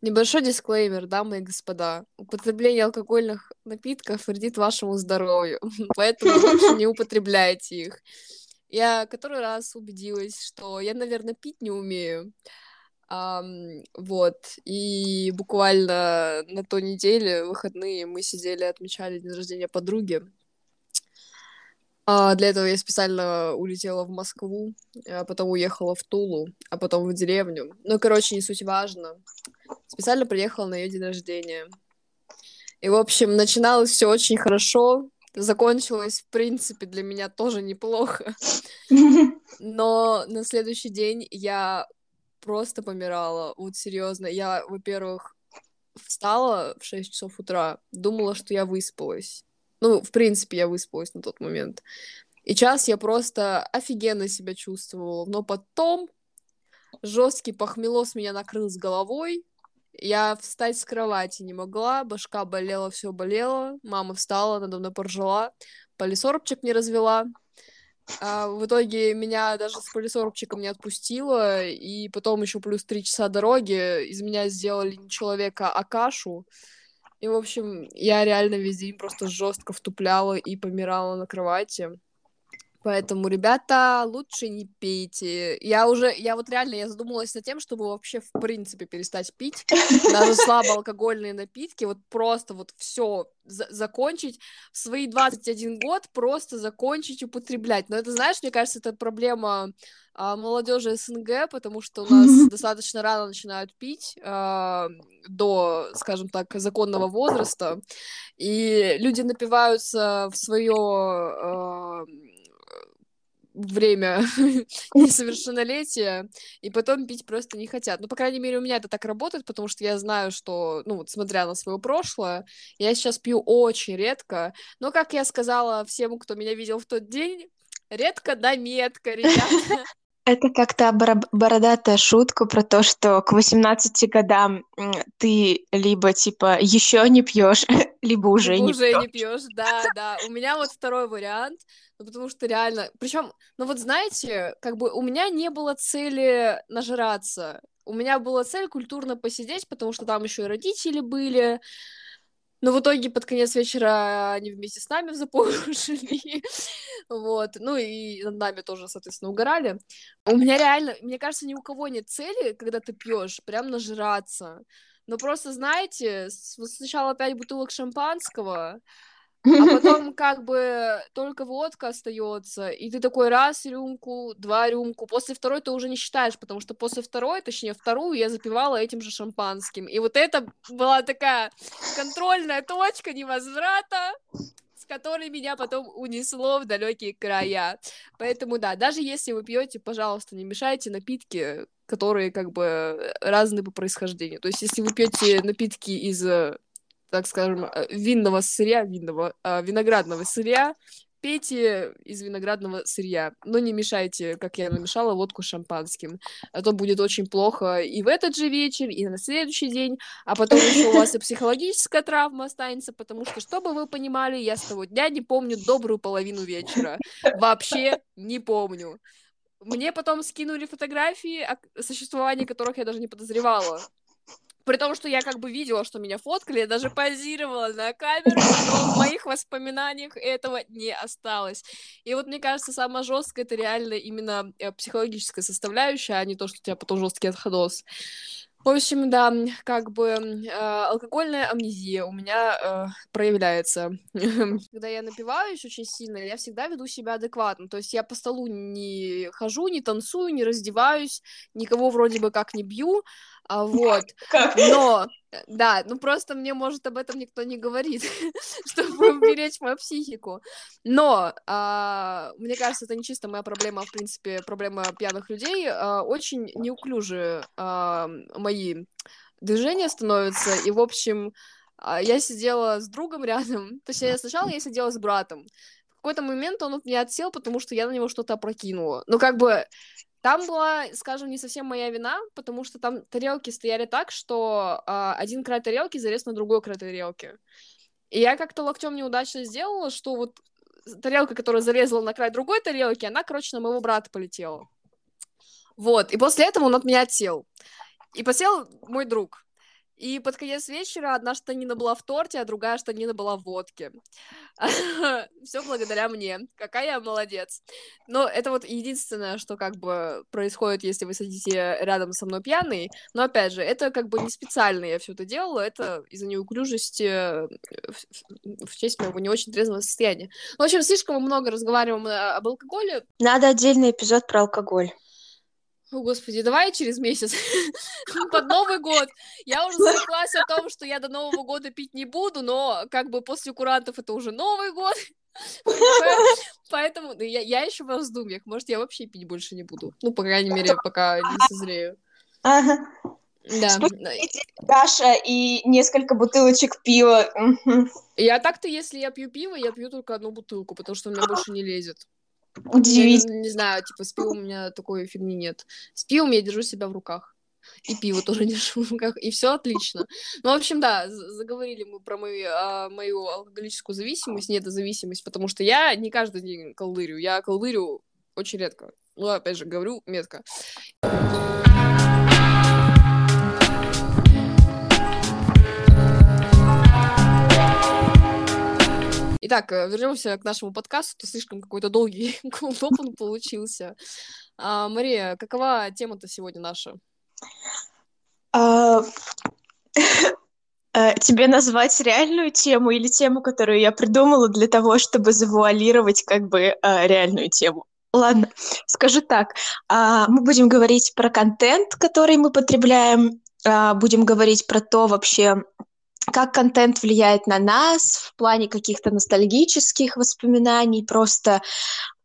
Небольшой дисклеймер, дамы и господа. Употребление алкогольных напитков вредит вашему здоровью, поэтому лучше не употребляйте их. Я который раз убедилась, что я, наверное, пить не умею. Um, вот, и буквально на той неделе, выходные, мы сидели, отмечали день рождения подруги. Uh, для этого я специально улетела в Москву, а потом уехала в Тулу, а потом в деревню. Ну, короче, не суть важно. Специально приехала на ее день рождения. И, в общем, начиналось все очень хорошо, закончилось, в принципе, для меня тоже неплохо. Но на следующий день я просто помирала. Вот серьезно. Я, во-первых, встала в 6 часов утра, думала, что я выспалась. Ну, в принципе, я выспалась на тот момент. И час я просто офигенно себя чувствовала. Но потом жесткий похмелос меня накрыл с головой. Я встать с кровати не могла, башка болела, все болело. Мама встала, надо мной поржала, полисорбчик не развела. А в итоге меня даже с полисорбчиком не отпустило, и потом еще плюс три часа дороги из меня сделали не человека, а кашу. И, в общем, я реально весь день просто жестко втупляла и помирала на кровати. Поэтому, ребята, лучше не пейте. Я уже, я вот реально, я задумалась над тем, чтобы вообще в принципе перестать пить. Даже слабоалкогольные напитки, вот просто вот все за- закончить в свои 21 год, просто закончить употреблять. Но это, знаешь, мне кажется, это проблема а, молодежи СНГ, потому что у нас достаточно рано начинают пить а, до, скажем так, законного возраста, и люди напиваются в свое а, время несовершеннолетия, и потом пить просто не хотят. Ну, по крайней мере, у меня это так работает, потому что я знаю, что, ну, вот смотря на свое прошлое, я сейчас пью очень редко, но, как я сказала всем, кто меня видел в тот день, редко да метко, ребята. Это как-то бородатая шутка про то, что к 18 годам ты либо типа еще не пьешь, либо уже либо не уже пьешь. не пьешь, да, да. У меня вот второй вариант, ну, потому что реально, причем, ну вот знаете, как бы у меня не было цели нажраться, у меня была цель культурно посидеть, потому что там еще и родители были, но в итоге под конец вечера они вместе с нами в запой ушли. вот. Ну и над нами тоже, соответственно, угорали. У меня реально, мне кажется, ни у кого нет цели, когда ты пьешь, прям нажраться. Но просто, знаете, сначала пять бутылок шампанского, а потом как бы только водка остается, и ты такой раз рюмку, два рюмку, после второй ты уже не считаешь, потому что после второй, точнее вторую я запивала этим же шампанским, и вот это была такая контрольная точка невозврата, с которой меня потом унесло в далекие края. Поэтому да, даже если вы пьете, пожалуйста, не мешайте напитки, которые как бы разные по происхождению. То есть, если вы пьете напитки из так скажем, э, винного сырья, винного, э, виноградного сырья, пейте из виноградного сырья, но не мешайте, как я намешала, водку шампанским, а то будет очень плохо и в этот же вечер, и на следующий день, а потом еще у вас и психологическая травма останется, потому что, чтобы вы понимали, я с того дня не помню добрую половину вечера, вообще не помню. Мне потом скинули фотографии, о существовании которых я даже не подозревала. При том, что я как бы видела, что меня фоткали, я даже позировала на камеру, но в моих воспоминаниях этого не осталось. И вот мне кажется, самое жесткое это реально именно э, психологическая составляющая, а не то, что у тебя потом жесткий отходос. В общем, да, как бы э, алкогольная амнезия у меня э, проявляется. Когда я напиваюсь очень сильно, я всегда веду себя адекватно. То есть я по столу не хожу, не танцую, не раздеваюсь, никого вроде бы как не бью, а, вот. Как? Но, да, ну просто мне, может, об этом никто не говорит, чтобы уберечь мою психику. Но, а, мне кажется, это не чисто моя проблема, в принципе, проблема пьяных людей. А, очень неуклюжие а, мои движения становятся, и, в общем, а, я сидела с другом рядом, то есть я сначала я сидела с братом, в какой-то момент он от меня отсел, потому что я на него что-то опрокинула. Ну, как бы, там была, скажем, не совсем моя вина, потому что там тарелки стояли так, что э, один край тарелки залез на другой край тарелки. И я как-то локтем неудачно сделала, что вот тарелка, которая залезла на край другой тарелки, она, короче, на моего брата полетела. Вот, и после этого он от меня отсел. И посел мой друг. И под конец вечера одна штанина была в торте, а другая штанина была в водке. Все благодаря мне. Какая я молодец. Но это вот единственное, что как бы происходит, если вы сидите рядом со мной пьяный. Но опять же, это как бы не специально я все это делала, это из-за неуклюжести э, в честь моего не очень трезвого состояния. В общем, слишком много разговариваем об алкоголе. Надо отдельный эпизод про алкоголь. О, господи, давай через месяц, под Новый год. Я уже зареклась о том, что я до Нового года пить не буду, но как бы после курантов это уже Новый год. Поэтому ну, я, я еще в раздумьях. Может, я вообще пить больше не буду. Ну, по крайней мере, пока не созрею. Ага. Да. Даша и несколько бутылочек пива. Я так-то, если я пью пиво, я пью только одну бутылку, потому что у меня больше не лезет. Удивительно. Не, не знаю, типа, с пивом у меня такой фигни нет. С пивом я держу себя в руках. И пиво тоже держу в руках, и все отлично. Ну, в общем, да, заговорили мы про мою, а, мою алкоголическую зависимость, недозависимость, потому что я не каждый день колдырю, я колдырю очень редко. Ну, опять же, говорю метко. Итак, э, вернемся к нашему подкасту. Слишком какой-то долгий колдоп он получился. А, Мария, какова тема-то сегодня наша? А... Э, тебе назвать реальную тему или тему, которую я придумала для того, чтобы завуалировать как бы э, реальную тему? Ладно, скажу так. А, мы будем говорить про контент, который мы потребляем, а, будем говорить про то вообще, как контент влияет на нас в плане каких-то ностальгических воспоминаний, просто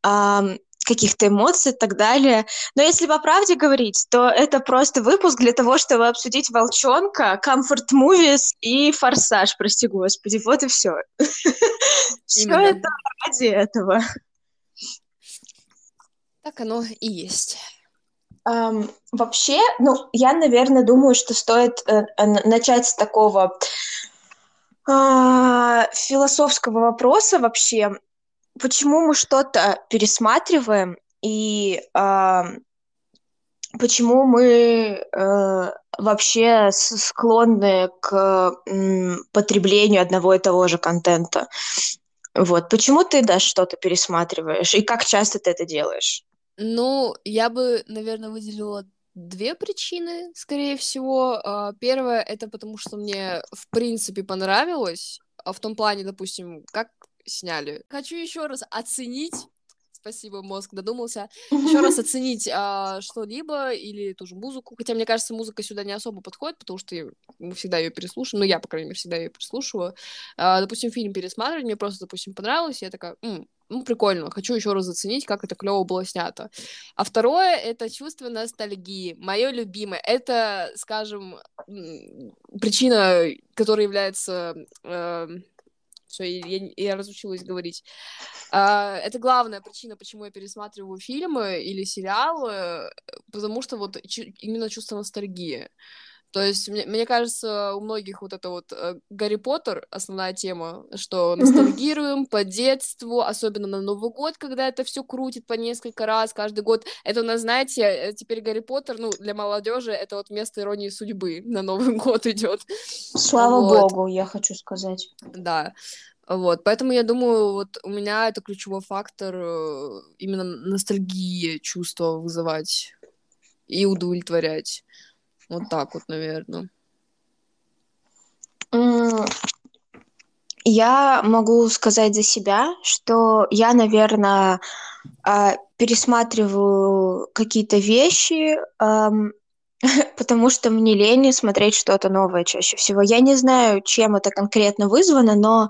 э, каких-то эмоций и так далее. Но если по правде говорить, то это просто выпуск для того, чтобы обсудить «Волчонка», «Comfort Movies» и «Форсаж», прости господи, вот и все. Все это ради этого. Так оно и есть. Um, вообще, ну, я, наверное, думаю, что стоит э, начать с такого э, философского вопроса вообще, почему мы что-то пересматриваем и э, почему мы э, вообще склонны к э, потреблению одного и того же контента. Вот, почему ты даже что-то пересматриваешь и как часто ты это делаешь? Ну, я бы, наверное, выделила две причины, скорее всего. А, первая это потому, что мне в принципе понравилось, а в том плане, допустим, как сняли. Хочу еще раз оценить спасибо, мозг додумался. Еще раз оценить а, что-либо или ту же музыку. Хотя, мне кажется, музыка сюда не особо подходит, потому что мы всегда ее переслушиваем. Ну, я, по крайней мере, всегда ее переслушиваю. А, допустим, фильм пересматривать, мне просто, допустим, понравилось, и я такая, М, ну, прикольно, хочу еще раз заценить, как это клево было снято. А второе — это чувство ностальгии. Мое любимое. Это, скажем, причина, которая является... Э, все, я, я разучилась говорить. А, это главная причина, почему я пересматриваю фильмы или сериалы, потому что вот именно чувство ностальгии. То есть, мне, мне кажется, у многих вот это вот э, Гарри Поттер основная тема, что ностальгируем по детству, особенно на Новый год, когда это все крутит по несколько раз каждый год. Это у нас, знаете, э, теперь Гарри Поттер, ну, для молодежи это вот место иронии судьбы на Новый год идет. Слава вот. богу, я хочу сказать. Да. Вот, поэтому я думаю, вот у меня это ключевой фактор э, именно ностальгии чувства вызывать и удовлетворять. Вот так вот, наверное. Я могу сказать за себя, что я, наверное, а, пересматриваю какие-то вещи, потому что мне лень смотреть что-то новое чаще всего. Я не знаю, чем это конкретно вызвано, но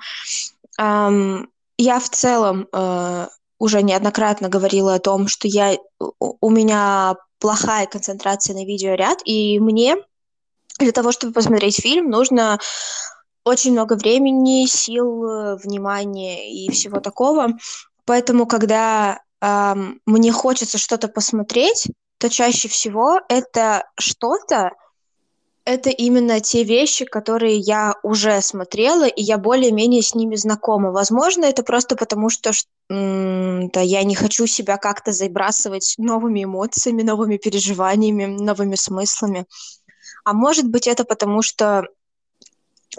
я в целом э, уже неоднократно говорила о том, что я у меня плохая концентрация на видеоряд, и мне для того, чтобы посмотреть фильм, нужно очень много времени, сил, внимания и всего такого. Поэтому, когда э, мне хочется что-то посмотреть, то чаще всего это что-то, это именно те вещи, которые я уже смотрела, и я более-менее с ними знакома. Возможно, это просто потому, что да, я не хочу себя как-то забрасывать новыми эмоциями, новыми переживаниями, новыми смыслами. а может быть это потому, что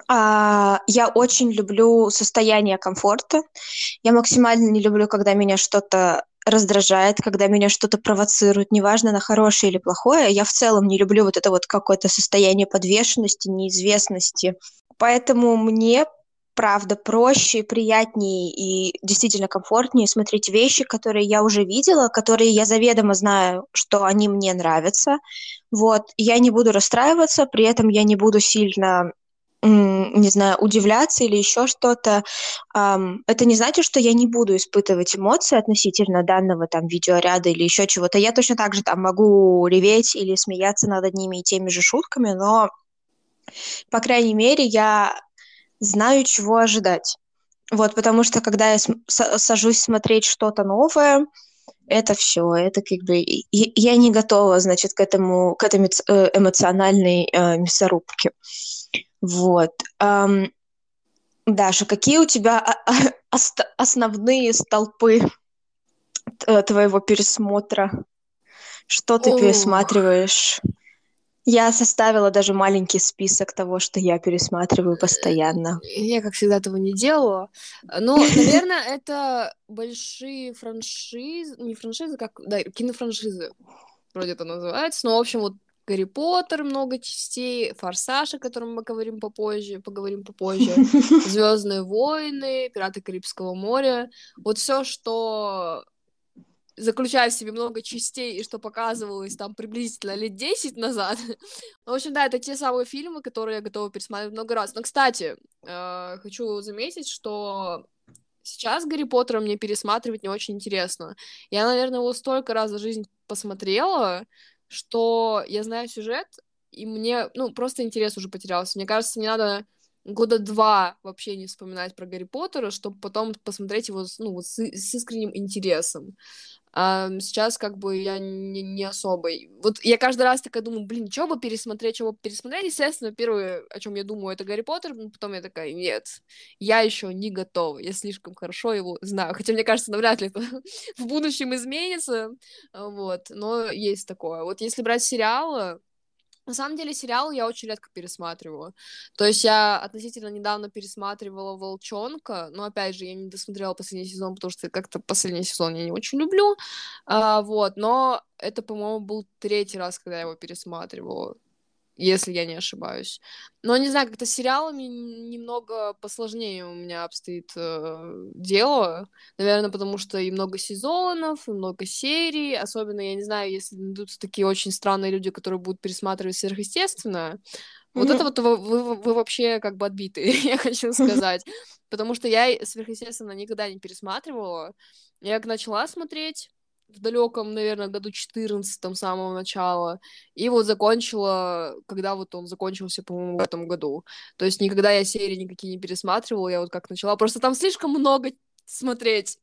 а, я очень люблю состояние комфорта. Я максимально не люблю, когда меня что-то раздражает, когда меня что-то провоцирует, неважно, на хорошее или плохое. Я в целом не люблю вот это вот какое-то состояние подвешенности, неизвестности. Поэтому мне правда проще, приятнее и действительно комфортнее смотреть вещи, которые я уже видела, которые я заведомо знаю, что они мне нравятся. Вот, я не буду расстраиваться, при этом я не буду сильно не знаю, удивляться или еще что-то. Это не значит, что я не буду испытывать эмоции относительно данного там видеоряда или еще чего-то. Я точно так же там могу реветь или смеяться над одними и теми же шутками, но, по крайней мере, я знаю, чего ожидать. Вот, потому что когда я сажусь смотреть что-то новое, это все, это как бы я не готова, значит, к этому, к этой э, эмоциональной э, мясорубке. Вот. Um, Даша, какие у тебя основные столпы твоего пересмотра? Что ты пересматриваешь? Я составила даже маленький список того, что я пересматриваю постоянно. Я, как всегда, этого не делала. Но, наверное, это большие франшизы, не франшизы, как, да, кинофраншизы, вроде это называется. Но, в общем, вот Гарри Поттер много частей, Форсаж, о котором мы говорим попозже, поговорим попозже, Звездные войны, Пираты Карибского моря. Вот все, что заключает в себе много частей и что показывалось там приблизительно лет 10 назад. в общем, да, это те самые фильмы, которые я готова пересматривать много раз. Но, кстати, э, хочу заметить, что сейчас Гарри Поттера мне пересматривать не очень интересно. Я, наверное, его столько раз за жизнь посмотрела, что я знаю сюжет, и мне, ну, просто интерес уже потерялся. Мне кажется, мне надо года два вообще не вспоминать про Гарри Поттера, чтобы потом посмотреть его ну, с, с искренним интересом. А сейчас как бы я не, не особо. Вот я каждый раз такая думаю, блин, что бы пересмотреть, что бы пересмотреть. Естественно, первое, о чем я думаю, это Гарри Поттер, но потом я такая, нет, я еще не готова, я слишком хорошо его знаю. Хотя, мне кажется, навряд ли это в будущем изменится, вот, но есть такое. Вот если брать сериалы, на самом деле, сериал я очень редко пересматриваю. То есть я относительно недавно пересматривала «Волчонка», но, опять же, я не досмотрела последний сезон, потому что как-то последний сезон я не очень люблю, а, вот, но это, по-моему, был третий раз, когда я его пересматривала если я не ошибаюсь. Но не знаю, как-то с сериалами немного посложнее у меня обстоит э, дело. Наверное, потому что и много сезонов, и много серий. Особенно, я не знаю, если найдутся такие очень странные люди, которые будут пересматривать сверхъестественное. Вот mm-hmm. это вот вы, вы, вы вообще как бы отбиты, я хочу сказать. Потому что я сверхъестественно никогда не пересматривала. Я как начала смотреть, в далеком, наверное, году 14 самого начала, и вот закончила, когда вот он закончился, по-моему, в этом году. То есть никогда я серии никакие не пересматривала, я вот как начала, просто там слишком много смотреть.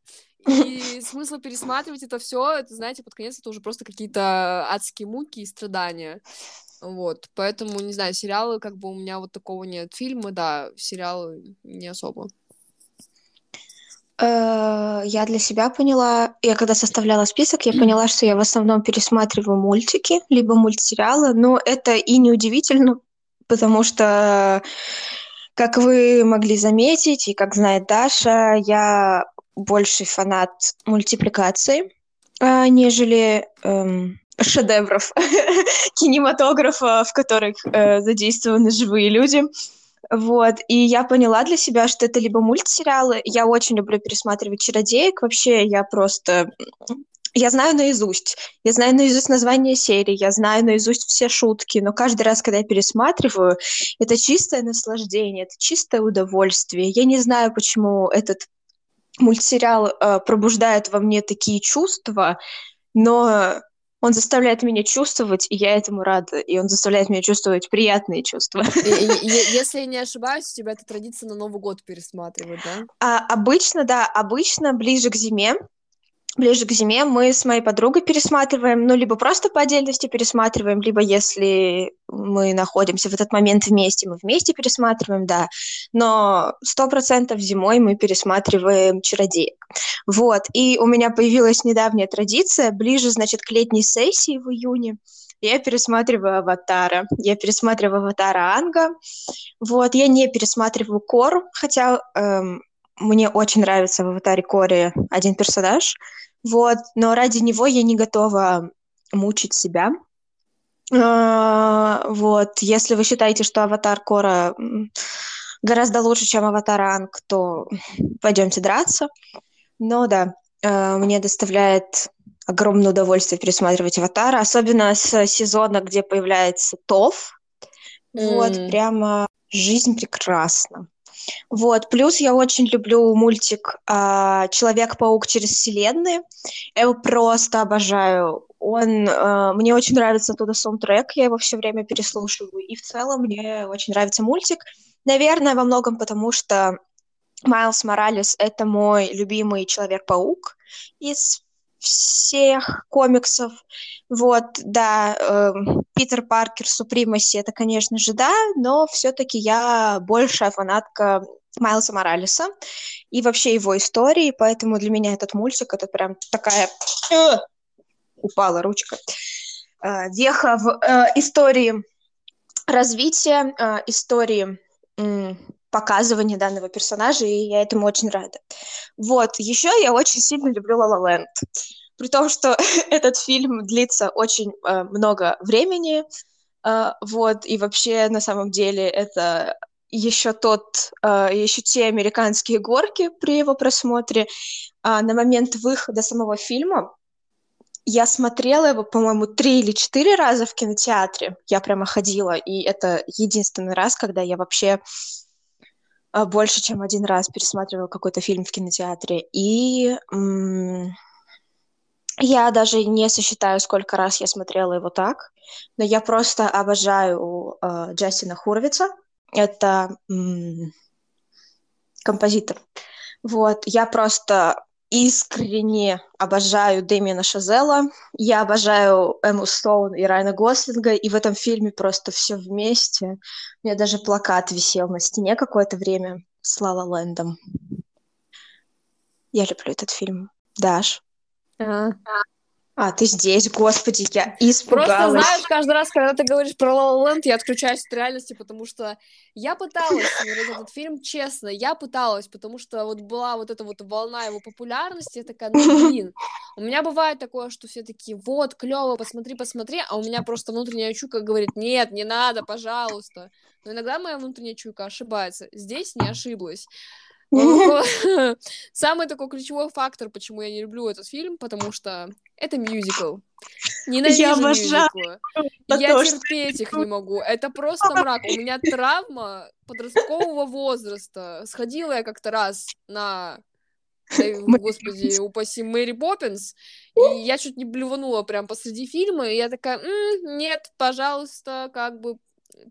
И смысл пересматривать это все, это, знаете, под конец это уже просто какие-то адские муки и страдания. Вот, поэтому, не знаю, сериалы, как бы у меня вот такого нет. Фильмы, да, сериалы не особо. Э, я для себя поняла, я когда составляла список, я поняла, что я в основном пересматриваю мультики, либо мультсериалы, но это и не удивительно, потому что, как вы могли заметить, и как знает Даша, я больше фанат мультипликации, а, нежели эм, шедевров кинематографа, в которых э, задействованы живые люди. Вот, и я поняла для себя, что это либо мультсериалы, я очень люблю пересматривать «Чародеек», вообще я просто... Я знаю наизусть, я знаю наизусть название серии, я знаю наизусть все шутки, но каждый раз, когда я пересматриваю, это чистое наслаждение, это чистое удовольствие. Я не знаю, почему этот мультсериал э, пробуждает во мне такие чувства, но он заставляет меня чувствовать, и я этому рада. И он заставляет меня чувствовать приятные чувства. Если я не ошибаюсь, у тебя эта традиция на Новый год пересматривать, да? А, обычно, да, обычно ближе к зиме ближе к зиме мы с моей подругой пересматриваем, ну, либо просто по отдельности пересматриваем, либо если мы находимся в этот момент вместе, мы вместе пересматриваем, да. Но сто процентов зимой мы пересматриваем «Чародеек». Вот, и у меня появилась недавняя традиция, ближе, значит, к летней сессии в июне, Я пересматриваю «Аватара». Я пересматриваю «Аватара Анга». Вот, я не пересматриваю «Кор», хотя эм, мне очень нравится в «Аватаре Коре» один персонаж. Вот, но ради него я не готова мучить себя. А, вот, если вы считаете, что «Аватар Кора» гораздо лучше, чем «Аватар Анг», то пойдемте драться. Но да, э, мне доставляет огромное удовольствие пересматривать «Аватара», особенно с сезона, где появляется Тов. Mm. Вот, прямо жизнь прекрасна. Вот, плюс я очень люблю мультик э, «Человек-паук через вселенные». Я его просто обожаю. Он, э, мне очень нравится туда саундтрек, я его все время переслушиваю. И в целом мне очень нравится мультик. Наверное, во многом потому, что Майлз Моралес — это мой любимый Человек-паук из всех комиксов. Вот, да, э, Питер Паркер, Супримаси, это, конечно же, да, но все-таки я большая фанатка Майлса Моралеса и вообще его истории, поэтому для меня этот мультик это прям такая... Э, упала ручка. Э, веха в э, истории развития, э, истории показывания данного персонажа, и я этому очень рада. Вот, еще я очень сильно люблю La La Land. При том, что этот фильм длится очень э, много времени, э, вот, и вообще, на самом деле, это еще тот, э, еще те американские горки при его просмотре. А на момент выхода самого фильма я смотрела его, по-моему, три или четыре раза в кинотеатре. Я прямо ходила, и это единственный раз, когда я вообще больше, чем один раз пересматривала какой-то фильм в кинотеатре. И я даже не сосчитаю, сколько раз я смотрела его так, но я просто обожаю э, Джастина Хуровица. Это м- композитор. Вот, я просто искренне обожаю Дэмиана Шазела, я обожаю Эмму Стоун и Райана Гослинга, и в этом фильме просто все вместе. У меня даже плакат висел на стене какое-то время с Лала Лэндом. Я люблю этот фильм. Даш? А. А, ты здесь, господи, я испугалась. Просто, знаешь, каждый раз, когда ты говоришь про La La я отключаюсь от реальности, потому что я пыталась смотреть этот фильм, честно, я пыталась, потому что вот была вот эта вот волна его популярности, я такая, ну, блин, у меня бывает такое, что все такие, вот, клево, посмотри, посмотри, а у меня просто внутренняя чука говорит, нет, не надо, пожалуйста. Но иногда моя внутренняя чуйка ошибается. Здесь не ошиблась. Самый такой ключевой фактор, почему я не люблю этот фильм, потому что это мюзикл. Ненавижу я мюзиклы. Я терпеть их не могу. Это просто мрак. У меня травма подросткового возраста. Сходила я как-то раз на господи, упаси Мэри Поппинс, и я чуть не блюванула прям посреди фильма, и я такая, М, нет, пожалуйста, как бы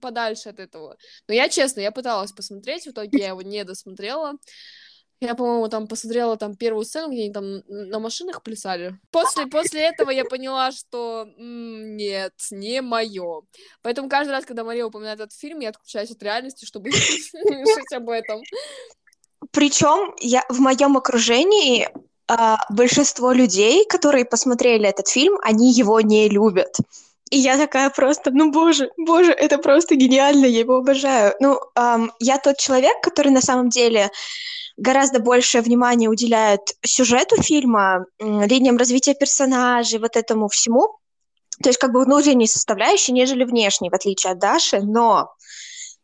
подальше от этого. Но я, честно, я пыталась посмотреть, в итоге я его не досмотрела. Я, по-моему, там посмотрела там первую сцену, где они там на машинах плясали. После, после этого я поняла, что нет, не мое. Поэтому каждый раз, когда Мария упоминает этот фильм, я отключаюсь от реальности, чтобы решить об этом. Причем я в моем окружении а, большинство людей, которые посмотрели этот фильм, они его не любят. И я такая просто, ну боже, боже, это просто гениально, я его обожаю. Ну, эм, я тот человек, который на самом деле гораздо большее внимание уделяет сюжету фильма, линиям развития персонажей, вот этому всему. То есть как бы внутренней составляющей, нежели внешней, в отличие от Даши. Но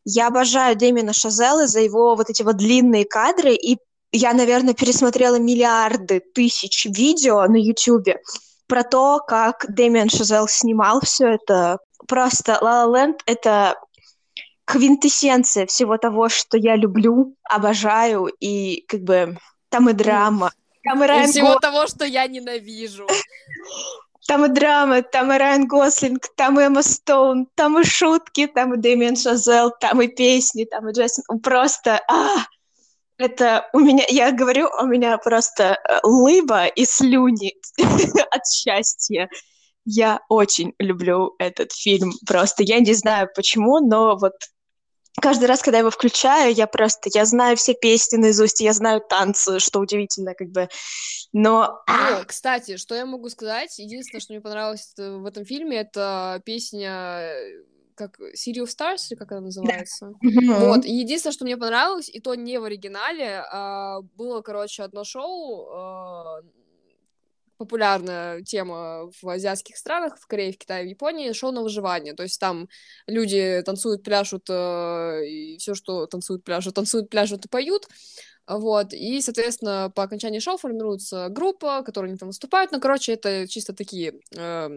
я обожаю Дэмина Шазела за его вот эти вот длинные кадры, и я, наверное, пересмотрела миллиарды тысяч видео на Ютубе про то, как Дэмиан Шазел снимал все это. Просто La La Land — это квинтэссенция всего того, что я люблю, обожаю, и как бы там и драма. Там и, Райан всего Гос... того, что я ненавижу. Там и драма, там и Райан Гослинг, там и Эмма Стоун, там и шутки, там и Дэмиан Шазел, там и песни, там и Джейсон. Просто, а, это у меня, я говорю, у меня просто э, лыба и слюни от счастья. Я очень люблю этот фильм. Просто я не знаю почему, но вот каждый раз, когда я его включаю, я просто, я знаю все песни наизусть, я знаю танцы, что удивительно, как бы, но... О, кстати, что я могу сказать? Единственное, что мне понравилось в этом фильме, это песня как City of Stars, или как она называется. Да. Вот, и единственное, что мне понравилось, и то не в оригинале, а, было, короче, одно шоу, а, популярная тема в азиатских странах, в Корее, в Китае, в Японии, шоу на выживание. То есть там люди танцуют, пляшут, э, и все, что танцуют, пляшут, танцуют, пляшут и поют. Вот, и, соответственно, по окончании шоу формируется группа, которая они там выступают. Ну, короче, это чисто такие э,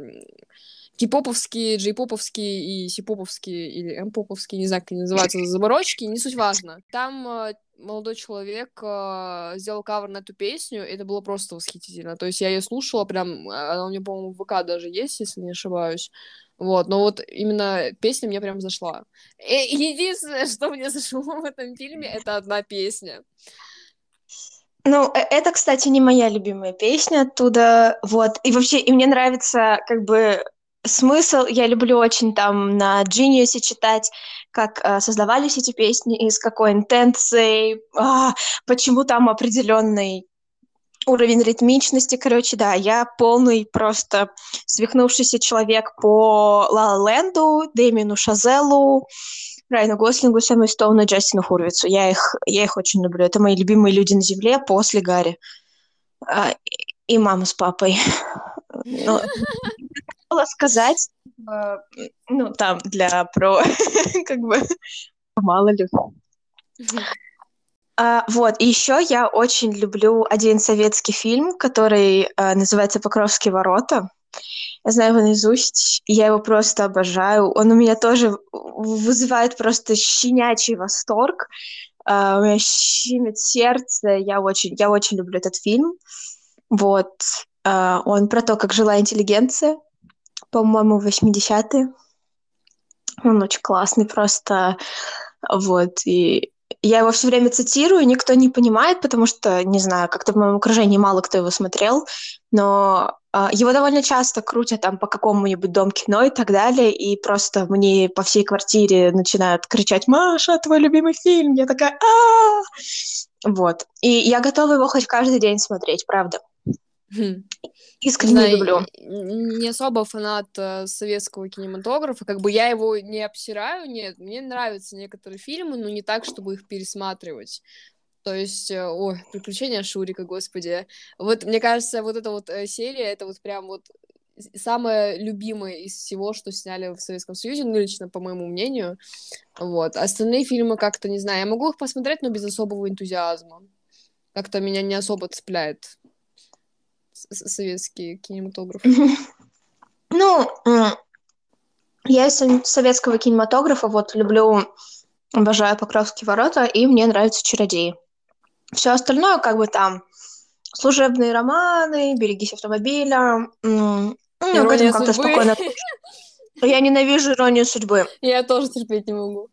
кей-поповские, джей-поповские и си-поповские или м-поповские, не знаю, как они называются, заморочки, не суть важно. Там э, молодой человек э, сделал кавер на эту песню, это было просто восхитительно. То есть я ее слушала, прям, она у меня, по-моему, в ВК даже есть, если не ошибаюсь. Вот, но вот именно песня мне прям зашла. И единственное, что мне зашло в этом фильме, это одна песня. Ну, э, это, кстати, не моя любимая песня оттуда, вот. И вообще, и мне нравится, как бы, смысл я люблю очень там на Genius читать, как э, создавались эти песни и с какой интенцией, а, почему там определенный уровень ритмичности, короче, да, я полный просто свихнувшийся человек по Ла Ленду, Дэмину Шазелу, Райану Гослингу, Сэму Стоуну, Джастину Хурвицу. Я их, я их очень люблю. Это мои любимые люди на Земле после Гарри. А, и мама с папой. Но, хотела сказать, э, ну, там, для про, как бы, мало ли. А, вот, и еще я очень люблю один советский фильм, который а, называется «Покровские ворота». Я знаю его наизусть, я его просто обожаю. Он у меня тоже вызывает просто щенячий восторг. А, у меня щемит сердце. Я очень, я очень люблю этот фильм. Вот. А, он про то, как жила интеллигенция по-моему, 80-е. Он очень классный просто. Вот, и я его все время цитирую, никто не понимает, потому что, не знаю, как-то в моем окружении мало кто его смотрел, но э, его довольно часто крутят там по какому-нибудь дом кино и так далее, и просто мне по всей квартире начинают кричать «Маша, твой любимый фильм!» Я такая а Вот. И я готова его хоть каждый день смотреть, правда. Хм. Искренне Знаю, люблю. Не особо фанат э, советского кинематографа. Как бы я его не обсираю, нет. Мне нравятся некоторые фильмы, но не так, чтобы их пересматривать. То есть, э, ой, приключения Шурика, господи. Вот, мне кажется, вот эта вот э, серия, это вот прям вот самая любимая из всего, что сняли в Советском Союзе, ну, лично, по моему мнению. Вот. Остальные фильмы как-то, не знаю, я могу их посмотреть, но без особого энтузиазма. Как-то меня не особо цепляет советский кинематограф? Ну, я из советского кинематографа вот люблю, обожаю Покровские ворота, и мне нравятся чародеи. Все остальное, как бы там, служебные романы, берегись автомобиля. Ну, Ирония как-то спокойно. Я ненавижу иронию судьбы. Я тоже терпеть не могу.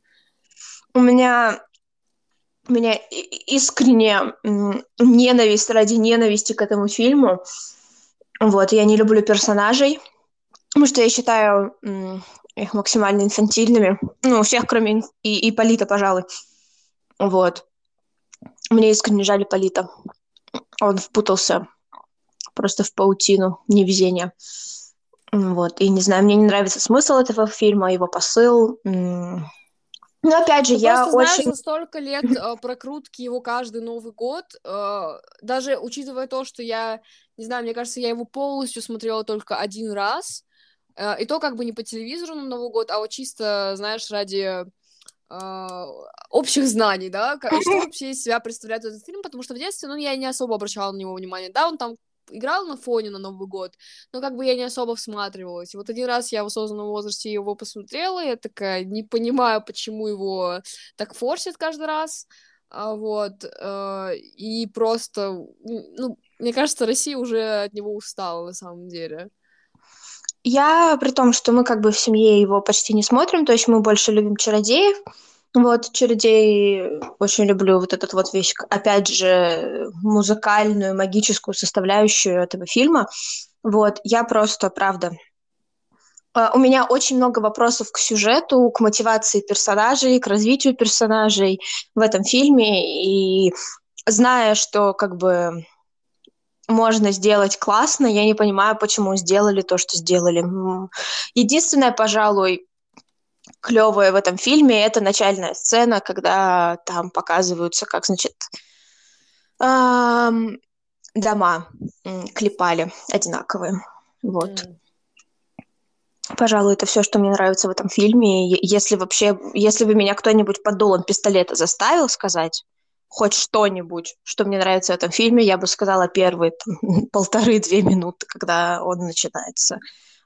У меня у меня искренняя ненависть ради ненависти к этому фильму. Вот, я не люблю персонажей, потому что я считаю их максимально инфантильными. Ну, всех, кроме и, и Полита, пожалуй. Вот. Мне искренне жаль Полита. Он впутался просто в паутину невезения. Вот. И не знаю, мне не нравится смысл этого фильма, его посыл. Но опять же, ну, я просто, очень... знаешь, за столько лет э, прокрутки его каждый Новый год, э, даже учитывая то, что я, не знаю, мне кажется, я его полностью смотрела только один раз, э, и то как бы не по телевизору на Новый год, а вот чисто, знаешь, ради э, общих знаний, да, что вообще из себя представляет этот фильм, потому что в детстве, ну, я не особо обращала на него внимание, да, он там играл на фоне на Новый год, но как бы я не особо всматривалась. И вот один раз я в осознанном возрасте его посмотрела, я такая не понимаю, почему его так форсит каждый раз. А, вот, э, и просто, ну, мне кажется, Россия уже от него устала на самом деле. Я, при том, что мы как бы в семье его почти не смотрим, то есть мы больше любим чародеев, вот, «Чародей» очень люблю вот этот вот вещь, опять же, музыкальную, магическую составляющую этого фильма. Вот, я просто, правда, А, у меня очень много вопросов к сюжету, к мотивации персонажей, к развитию персонажей в этом фильме. И зная, что как бы можно сделать классно, я не понимаю, почему сделали то, что сделали. Единственное, пожалуй, клевое в этом фильме это начальная сцена, когда там показываются, как, значит, эм, дома клепали одинаковые. Вот. Mm. Пожалуй, это все, что мне нравится в этом фильме. Если вообще, если бы меня кто-нибудь под дулом пистолета заставил сказать хоть что-нибудь, что мне нравится в этом фильме, я бы сказала первые полторы-две минуты, когда он начинается.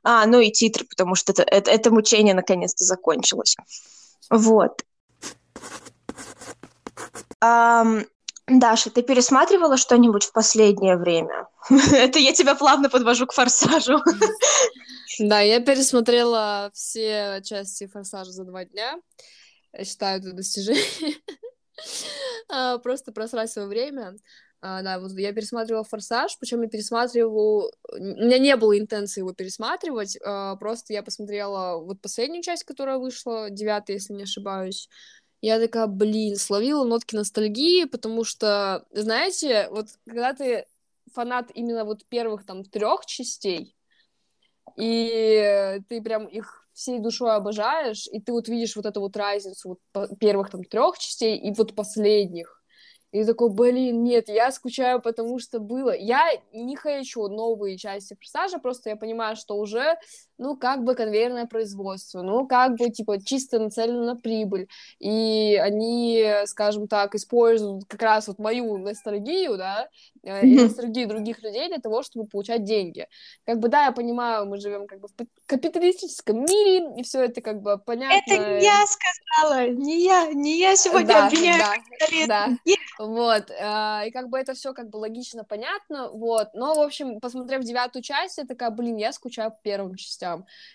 А, ну и титры, потому что это, это, это мучение наконец-то закончилось. Вот. Um, Даша, ты пересматривала что-нибудь в последнее время? Это я тебя плавно подвожу к форсажу. Да, я пересмотрела все части форсажа за два дня. Я считаю это достижение. А, просто просрать свое время. А, да, вот я пересматривала «Форсаж», причем я пересматривала... У меня не было интенции его пересматривать, а, просто я посмотрела вот последнюю часть, которая вышла, девятая, если не ошибаюсь, я такая, блин, словила нотки ностальгии, потому что, знаете, вот когда ты фанат именно вот первых там трех частей, и ты прям их всей душой обожаешь, и ты вот видишь вот эту вот разницу вот первых там трех частей и вот последних, и такой, блин, нет, я скучаю, потому что было. Я не хочу новые части «Форсажа», просто я понимаю, что уже, ну, как бы конвейерное производство, ну, как бы, типа, чисто нацелено на прибыль. И они, скажем так, используют как раз вот мою ностальгию, да, mm-hmm. и ностальгию других людей для того, чтобы получать деньги. Как бы, да, я понимаю, мы живем как бы в капиталистическом мире, и все это как бы понятно. Это не я сказала, не я, не я сегодня да, обвиняю. Да, да. Вот, э, и как бы это все как бы логично, понятно, вот, но, в общем, посмотрев девятую часть, я такая, блин, я скучаю по первым частям.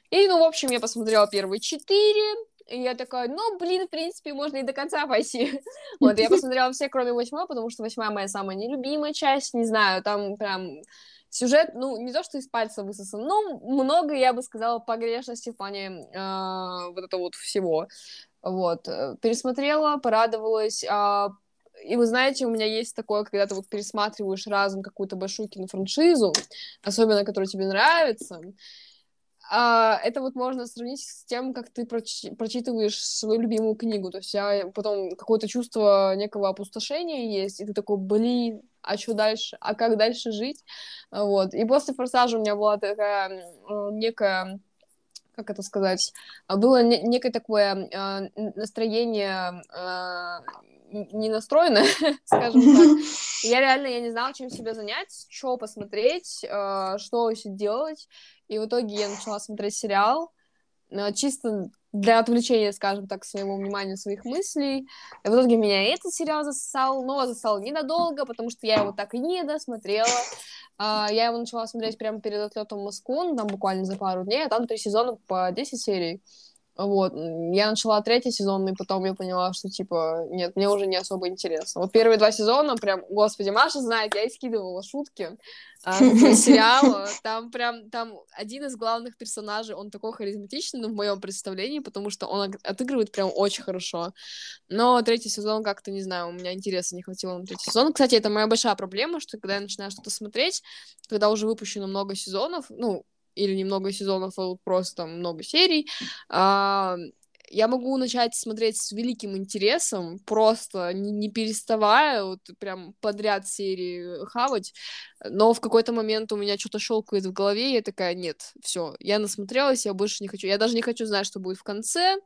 И, ну, в общем, я посмотрела первые четыре, и я такая, ну, блин, в принципе, можно и до конца пойти. Вот, я посмотрела все, кроме восьмой, потому что восьмая моя самая нелюбимая часть, не знаю, там прям сюжет, ну, не то, что из пальца высосан, но много, я бы сказала, погрешности в плане э, вот этого вот всего. Вот, э, пересмотрела, порадовалась, э, и вы знаете, у меня есть такое, когда ты вот пересматриваешь разом какую-то большую кинофраншизу, особенно которая тебе нравится, а, это вот можно сравнить с тем, как ты проч- прочитываешь свою любимую книгу. То есть я потом какое-то чувство некого опустошения есть, и ты такой, блин, а что дальше? А как дальше жить? Вот. И после «Форсажа» у меня была такая некая как это сказать, было некое такое э, настроение э, не настроена, скажем так. Я реально, я не знала, чем себя занять, что посмотреть, э, что вообще делать. И в итоге я начала смотреть сериал, э, чисто для отвлечения, скажем так, своего внимания, своих мыслей. И в итоге меня этот сериал засосал, но засосал ненадолго, потому что я его так и не досмотрела. Uh, я его начала смотреть прямо перед отлетом в Москву, ну, там буквально за пару дней, а там три сезона по 10 серий. Вот, я начала третий сезон, и потом я поняла, что, типа, нет, мне уже не особо интересно. Вот первые два сезона прям, господи, Маша знает, я и скидывала шутки а, сериала. Там прям, там один из главных персонажей, он такой харизматичный, ну, в моем представлении, потому что он отыгрывает прям очень хорошо. Но третий сезон как-то, не знаю, у меня интереса не хватило на третий сезон. Кстати, это моя большая проблема, что когда я начинаю что-то смотреть, когда уже выпущено много сезонов, ну, или немного сезонов, а вот просто много серий, а, я могу начать смотреть с великим интересом, просто не, не переставая, вот прям подряд серии хавать, но в какой-то момент у меня что-то щелкает в голове, и я такая, нет, все, я насмотрелась, я больше не хочу, я даже не хочу знать, что будет в конце,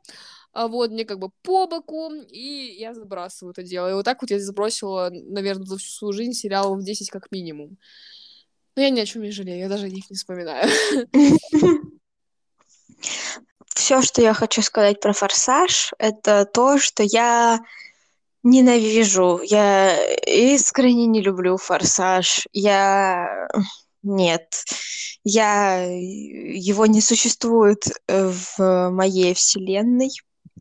а вот мне как бы по боку, и я забрасываю это дело. И вот так вот я забросила, наверное, за всю свою жизнь сериалов 10 как минимум. Но я ни о чем не жалею, я даже о них не вспоминаю. Все, что я хочу сказать про форсаж, это то, что я ненавижу. Я искренне не люблю форсаж. Я нет. Я его не существует в моей вселенной.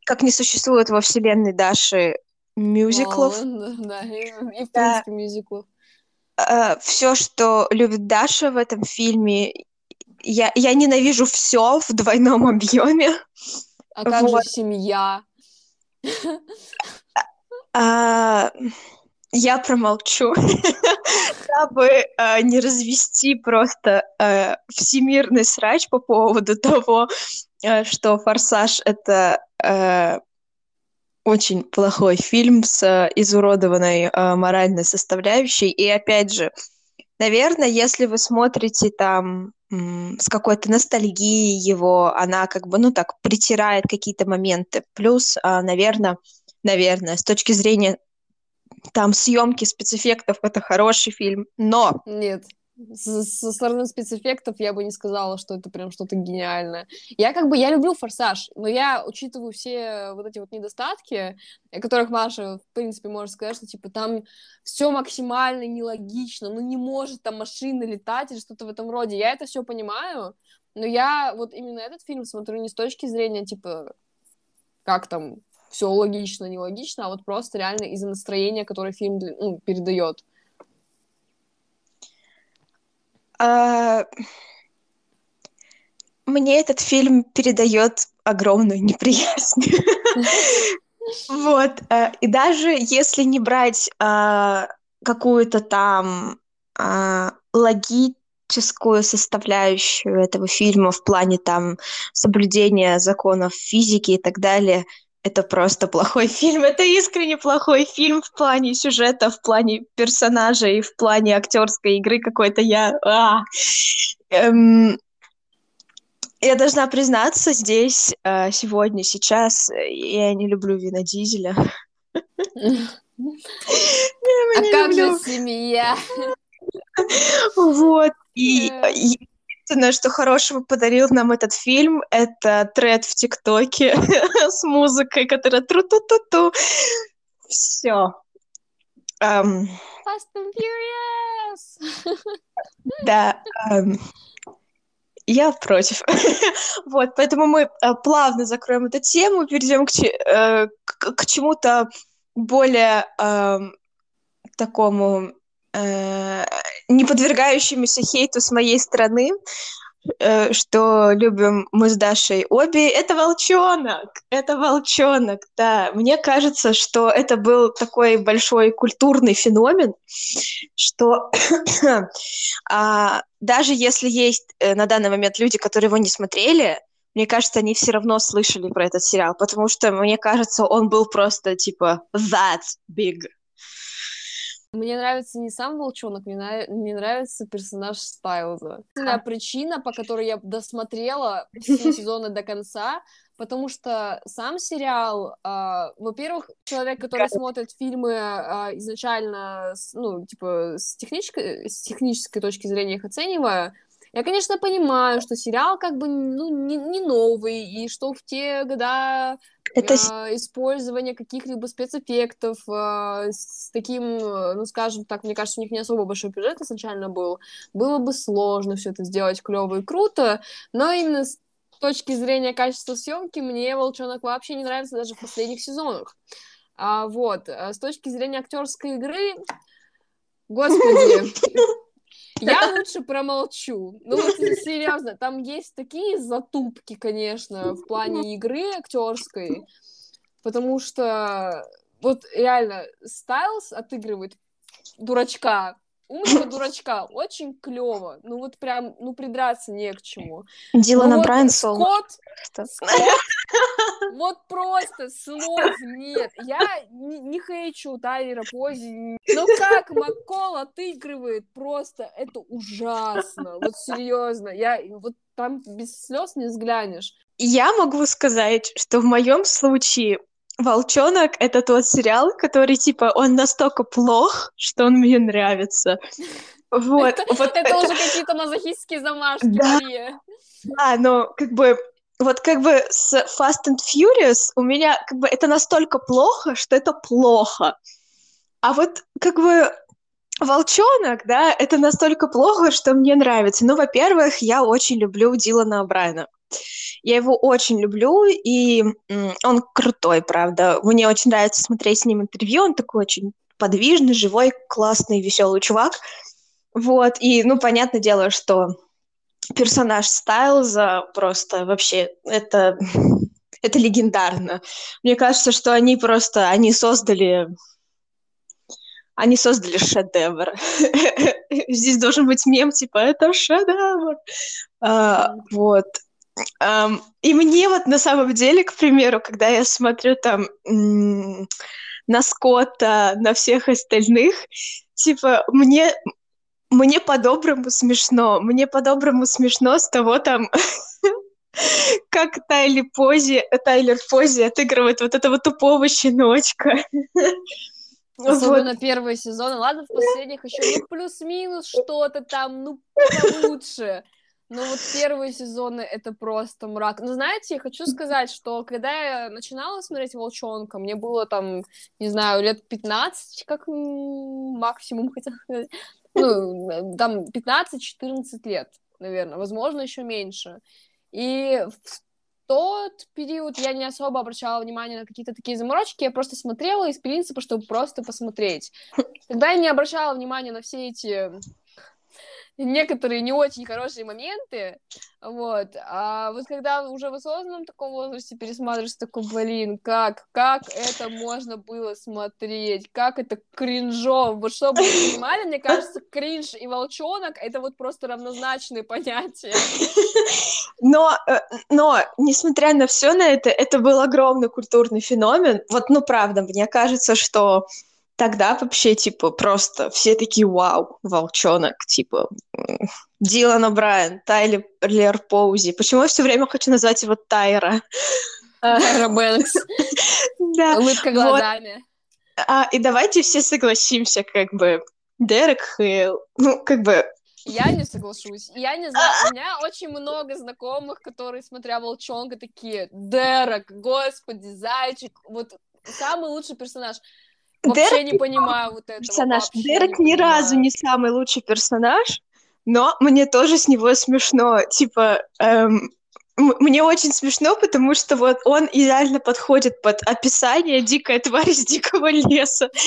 Как не существует во вселенной Даши мюзиклов. О, да, и, в принципе мюзиклов э, все, что любит Даша в этом фильме, я, я ненавижу все в двойном объеме. А как вот. же семья? А, я промолчу, дабы а, не развести просто а, всемирный срач по поводу того, что «Форсаж» — это очень плохой фильм с а, изуродованной а, моральной составляющей. И опять же, наверное, если вы смотрите там с какой-то ностальгией его, она как бы, ну так, притирает какие-то моменты. Плюс, наверное, наверное, с точки зрения там съемки спецэффектов, это хороший фильм, но... Нет, со стороны спецэффектов я бы не сказала, что это прям что-то гениальное. Я как бы, я люблю «Форсаж», но я учитываю все вот эти вот недостатки, о которых Маша, в принципе, может сказать, что, типа, там все максимально нелогично, ну не может там машина летать или что-то в этом роде. Я это все понимаю, но я вот именно этот фильм смотрю не с точки зрения, типа, как там все логично, нелогично, а вот просто реально из-за настроения, которое фильм ну, передает. А... Мне этот фильм передает огромную неприязнь. Вот. Э, и даже если не брать а, какую-то там а, логическую составляющую этого фильма в плане там соблюдения законов физики и так далее, это просто плохой фильм. Это искренне плохой фильм в плане сюжета, в плане персонажей, в плане актерской игры какой-то. Я... А! Эм... Я должна признаться здесь, э, сегодня, сейчас, я не люблю Вина Дизеля. А как же семья? Вот. И единственное, что хорошего подарил нам этот фильм, это тред в ТикТоке с музыкой, которая тру-ту-ту-ту. Все. Um, Fast and Furious! да. Um, я против. вот, поэтому мы uh, плавно закроем эту тему, перейдем к, uh, к, к чему-то более uh, такому Э, не подвергающемуся хейту с моей стороны, э, что любим мы с Дашей обе, это волчонок, это волчонок, да. Мне кажется, что это был такой большой культурный феномен, что а, даже если есть э, на данный момент люди, которые его не смотрели, мне кажется, они все равно слышали про этот сериал, потому что, мне кажется, он был просто типа that big. Мне нравится не сам волчонок, мне, на... мне нравится персонаж Стайлза. Единственная причина, по которой я досмотрела все сезоны до конца, потому что сам сериал, э, во-первых, человек, который смотрит фильмы э, изначально, ну, типа, с технической, с технической точки зрения их оценивая, я, конечно, понимаю, что сериал как бы ну, не, не новый, и что в те года это... э, использование каких-либо спецэффектов э, с таким, ну, скажем так, мне кажется, у них не особо большой бюджет изначально был, было бы сложно все это сделать клево и круто, но именно с точки зрения качества съемки мне Волчонок вообще не нравится даже в последних сезонах. А, вот, а с точки зрения актерской игры, господи, я лучше промолчу. Ну вот серьезно, там есть такие затупки, конечно, в плане игры актерской, потому что вот реально Стайлз отыгрывает дурачка, умного дурачка, очень клево. Ну вот прям, ну придраться не к чему. Дилана ну, Брайан Скотт, Скотт, вот просто слов нет. Я не, не хейчу Тайлера Пози. Но как Маккол отыгрывает просто, это ужасно. Вот серьезно. Я вот там без слез не взглянешь. Я могу сказать, что в моем случае Волчонок это тот сериал, который типа он настолько плох, что он мне нравится. Вот. Это, вот это, это уже какие-то мазохистские замашки, да. Мария. Да, но как бы вот как бы с Fast and Furious у меня как бы это настолько плохо, что это плохо. А вот как бы Волчонок, да, это настолько плохо, что мне нравится. Ну, во-первых, я очень люблю Дилана Брайна. Я его очень люблю, и он крутой, правда. Мне очень нравится смотреть с ним интервью. Он такой очень подвижный, живой, классный, веселый чувак. Вот, и, ну, понятное дело, что персонаж Стайлза просто вообще это это легендарно. Мне кажется, что они просто они создали они создали шедевр. Здесь должен быть мем, типа, это шедевр. А, вот. Um, и мне вот на самом деле, к примеру, когда я смотрю там на Скотта, на всех остальных, типа, мне, мне по-доброму смешно. Мне по-доброму смешно с того там, как Тайли Пози, Тайлер Пози отыгрывает вот этого тупого щеночка. Особенно вот. первые сезоны. Ладно, в последних еще, ну, плюс-минус что-то там, ну, получше. Ну, вот первые сезоны — это просто мрак. Но знаете, я хочу сказать, что когда я начинала смотреть «Волчонка», мне было там, не знаю, лет 15, как максимум, хотела сказать. Ну, там 15-14 лет, наверное, возможно, еще меньше. И в тот период я не особо обращала внимание на какие-то такие заморочки, я просто смотрела из принципа, чтобы просто посмотреть. Тогда я не обращала внимания на все эти некоторые не очень хорошие моменты, вот, а вот когда уже в осознанном таком возрасте пересматриваешь, такой, блин, как, как это можно было смотреть, как это кринжово, вот чтобы вы понимали, мне кажется, кринж и волчонок — это вот просто равнозначные понятия. Но, э, но, несмотря на все на это, это был огромный культурный феномен, вот, ну, правда, мне кажется, что тогда вообще, типа, просто все такие, вау, волчонок, типа, Дилан О'Брайен, Тайлер Поузи. Почему я все время хочу назвать его Тайра? Тайра Бэнкс. Да. Улыбка глазами. А, и давайте все согласимся, как бы, Дерек Хейл, ну, как бы... Я не соглашусь. Я не знаю, у меня очень много знакомых, которые, смотря Волчонка, такие, Дерек, господи, зайчик, вот самый лучший персонаж. Вообще Дерек не понимаю вот этого. Персонаж. Дерек ни разу не самый лучший персонаж, но мне тоже с него смешно. Типа, эм, мне очень смешно, потому что вот он идеально подходит под описание «Дикая тварь из дикого леса».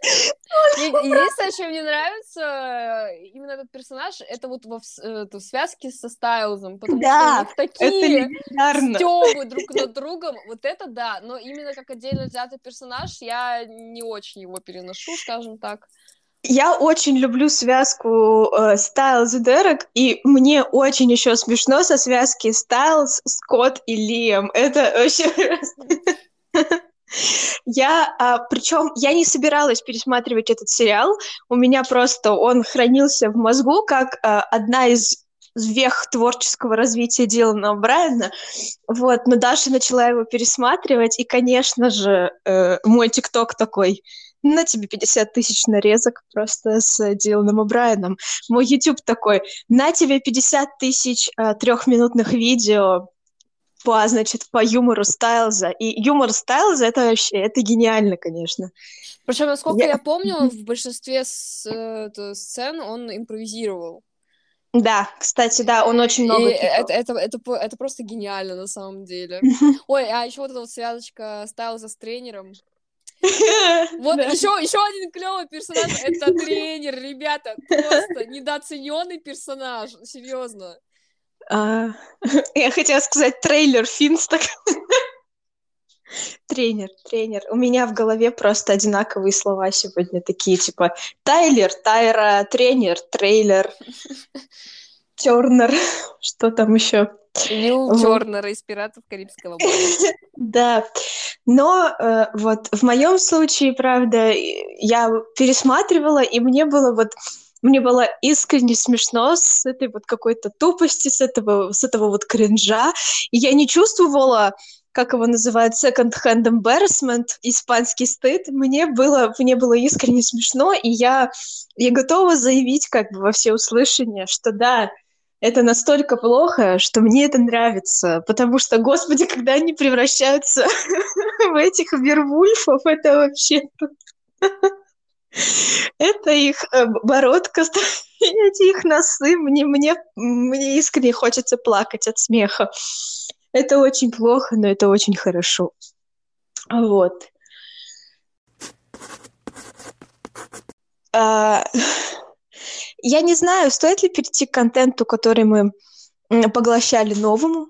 Единственное, что мне нравится э, именно этот персонаж, это вот во в связке со Стайлзом, потому да, что такие стёбы друг над другом, вот это да, но именно как отдельно взятый персонаж я не очень его переношу, скажем так. Я очень люблю связку э, Стайлз и Дерек, и мне очень еще смешно со связки Стайлз, Скотт и Лиам. Это вообще... Я, а, причем, я не собиралась пересматривать этот сериал, у меня просто он хранился в мозгу как а, одна из вех творческого развития Дилана Брайана, вот, но Даша начала его пересматривать, и, конечно же, э, мой ТикТок такой, на тебе 50 тысяч нарезок просто с Диланом Брайаном. Мой YouTube такой, на тебе 50 тысяч э, трехминутных видео по, значит, по юмору Стайлза. И юмор Стайлза это вообще, это гениально, конечно. Причем, насколько я, я помню, в большинстве с, э, сцен он импровизировал. Да, кстати, да, он очень много. И это, это, это, это просто гениально на самом деле. Ой, а еще вот эта вот связочка Стайлза с тренером. Вот еще, еще один клевый персонаж это тренер, ребята. Просто недооцененный персонаж, серьезно. А, я хотела сказать трейлер Финсток. Тренер, тренер. У меня в голове просто одинаковые слова сегодня такие, типа Тайлер, Тайра, тренер, трейлер, Тернер, что там еще? Лил Тернер из «Пиратов Карибского моря». Да, но э, вот в моем случае, правда, я пересматривала, и мне было вот мне было искренне смешно с этой вот какой-то тупости, с этого, с этого вот кринжа. И я не чувствовала, как его называют, second-hand embarrassment, испанский стыд. Мне было, мне было искренне смешно, и я, я готова заявить как бы во все услышания, что да, это настолько плохо, что мне это нравится, потому что, господи, когда они превращаются в этих вервульфов, это вообще... Это их э, бородка, эти их носы, мне, мне, мне искренне хочется плакать от смеха. Это очень плохо, но это очень хорошо. Вот. А, я не знаю, стоит ли перейти к контенту, который мы поглощали новому.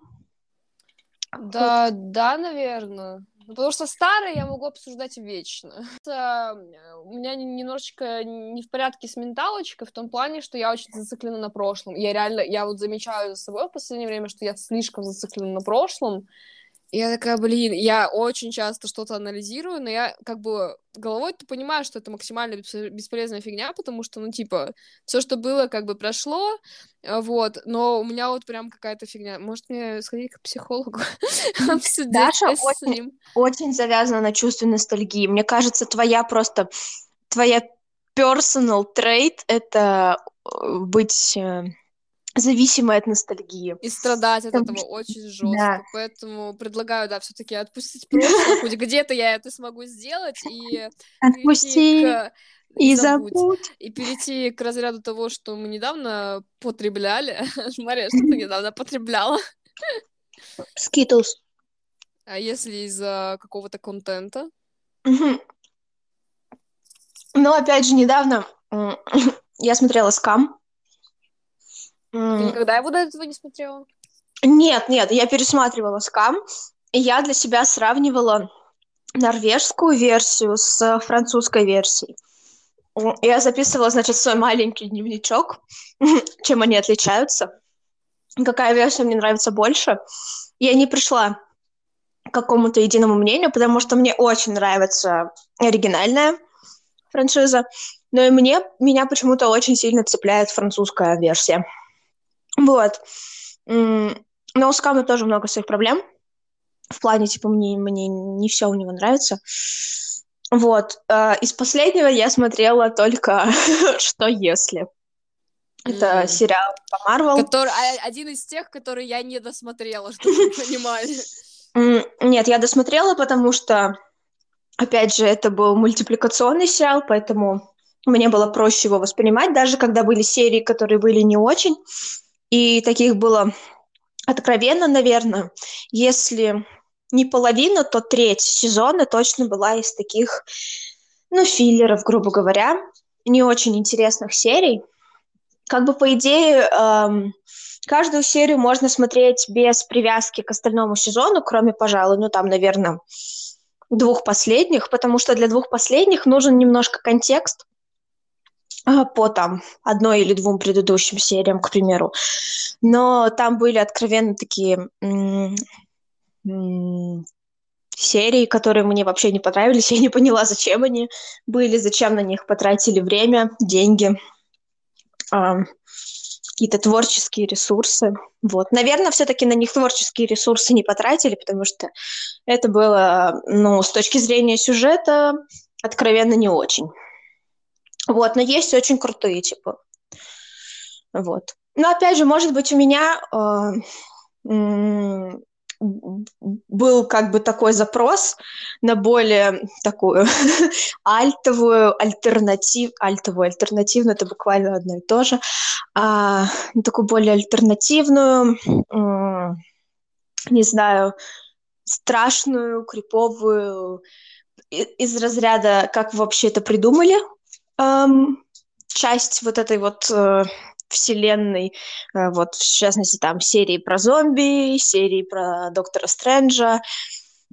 Да, вот. да, наверное. Потому что старые я могу обсуждать вечно. Это у меня немножечко не в порядке с менталочкой в том плане, что я очень зациклена на прошлом. Я реально, я вот замечаю за собой в последнее время, что я слишком зациклена на прошлом, я такая, блин, я очень часто что-то анализирую, но я как бы головой ты понимаю, что это максимально бесполезная фигня, потому что, ну, типа, все, что было, как бы прошло, э, вот, но у меня вот прям какая-то фигня. Может, мне сходить к психологу, Даша очень, очень завязана на чувстве ностальгии. Мне кажется, твоя просто, твоя personal trait — это э, быть зависимой от ностальгии. И страдать от этого очень жестко. Да. Поэтому предлагаю, да, все-таки отпустить прошлое, хоть где-то я это смогу сделать и отпусти к... и, и забудь. забудь. И перейти к разряду того, что мы недавно потребляли. Мария, что ты недавно потребляла? Skittles. А если из-за какого-то контента? Ну, опять же, недавно я смотрела Skam. Ты никогда его до этого не смотрела? Нет, нет, я пересматривала Skam, и я для себя сравнивала норвежскую версию с французской версией. Я записывала, значит, свой маленький дневничок, чем они отличаются, какая версия мне нравится больше. Я не пришла к какому-то единому мнению, потому что мне очень нравится оригинальная франшиза, но и мне, меня почему-то очень сильно цепляет французская версия. Вот. Но у Скама тоже много своих проблем. В плане, типа, мне, мне не все у него нравится. Вот. А, из последнего я смотрела только «Что если?». Это mm. сериал по Марвел. Который, а, один из тех, которые я не досмотрела, чтобы вы понимали. Нет, я досмотрела, потому что, опять же, это был мультипликационный сериал, поэтому мне было проще его воспринимать, даже когда были серии, которые были не очень. И таких было откровенно, наверное, если не половина, то треть сезона точно была из таких, ну, филлеров, грубо говоря, не очень интересных серий. Как бы, по идее, эм, каждую серию можно смотреть без привязки к остальному сезону, кроме, пожалуй, ну, там, наверное, двух последних, потому что для двух последних нужен немножко контекст, по там одной или двум предыдущим сериям, к примеру. Но там были откровенно такие серии, которые мне вообще не понравились. Я не поняла, зачем они были, зачем на них потратили время, деньги, э, какие-то творческие ресурсы. Вот. Наверное, все-таки на них творческие ресурсы не потратили, потому что это было, ну, с точки зрения сюжета, откровенно не очень. Вот, но есть очень крутые, типа. Вот. Но опять же, может быть, у меня э, был как бы такой запрос на более такую альтовую альтернатив, альтовую альтернативную, это буквально одно и то же, а, такую более альтернативную, э, не знаю, страшную, криповую, из разряда, как вообще это придумали, эм, часть вот этой вот э, вселенной, э, вот в частности там серии про зомби, серии про Доктора Стрэнджа,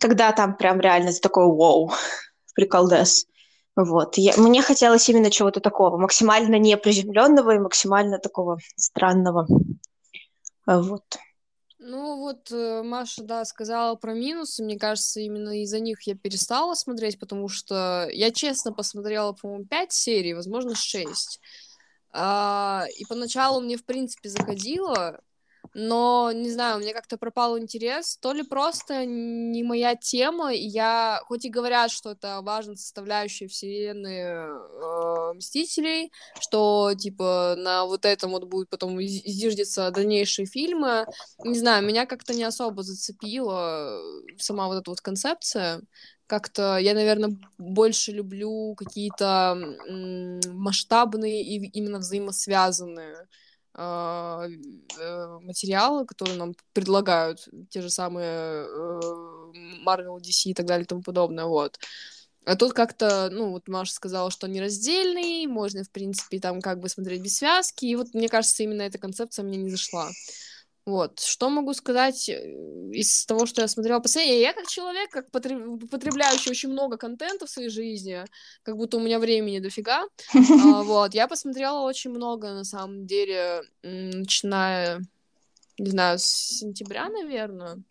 когда там прям реально ты такой вау, приколдес. Вот. Я, мне хотелось именно чего-то такого, максимально неприземленного и максимально такого странного. Вот. Ну вот э, Маша, да, сказала про минусы. Мне кажется, именно из-за них я перестала смотреть, потому что я честно посмотрела, по-моему, пять серий, возможно, шесть. А, и поначалу мне, в принципе, заходило, но, не знаю, у меня как-то пропал интерес, то ли просто не моя тема, я, хоть и говорят, что это важная составляющая вселенной э, Мстителей, что, типа, на вот этом вот будет потом зиждется дальнейшие фильмы, не знаю, меня как-то не особо зацепила сама вот эта вот концепция, как-то я, наверное, больше люблю какие-то масштабные и именно взаимосвязанные материалы, которые нам предлагают те же самые э, Marvel, DC и так далее и тому подобное, вот. А тут как-то, ну, вот Маша сказала, что нераздельный, можно, в принципе, там как бы смотреть без связки, и вот, мне кажется, именно эта концепция мне не зашла. Вот, что могу сказать э, из того, что я смотрела последнее? Я как человек, как потребляющий очень много контента в своей жизни, как будто у меня времени дофига, а, вот, я посмотрела очень много, на самом деле, начиная, не знаю, с сентября, наверное,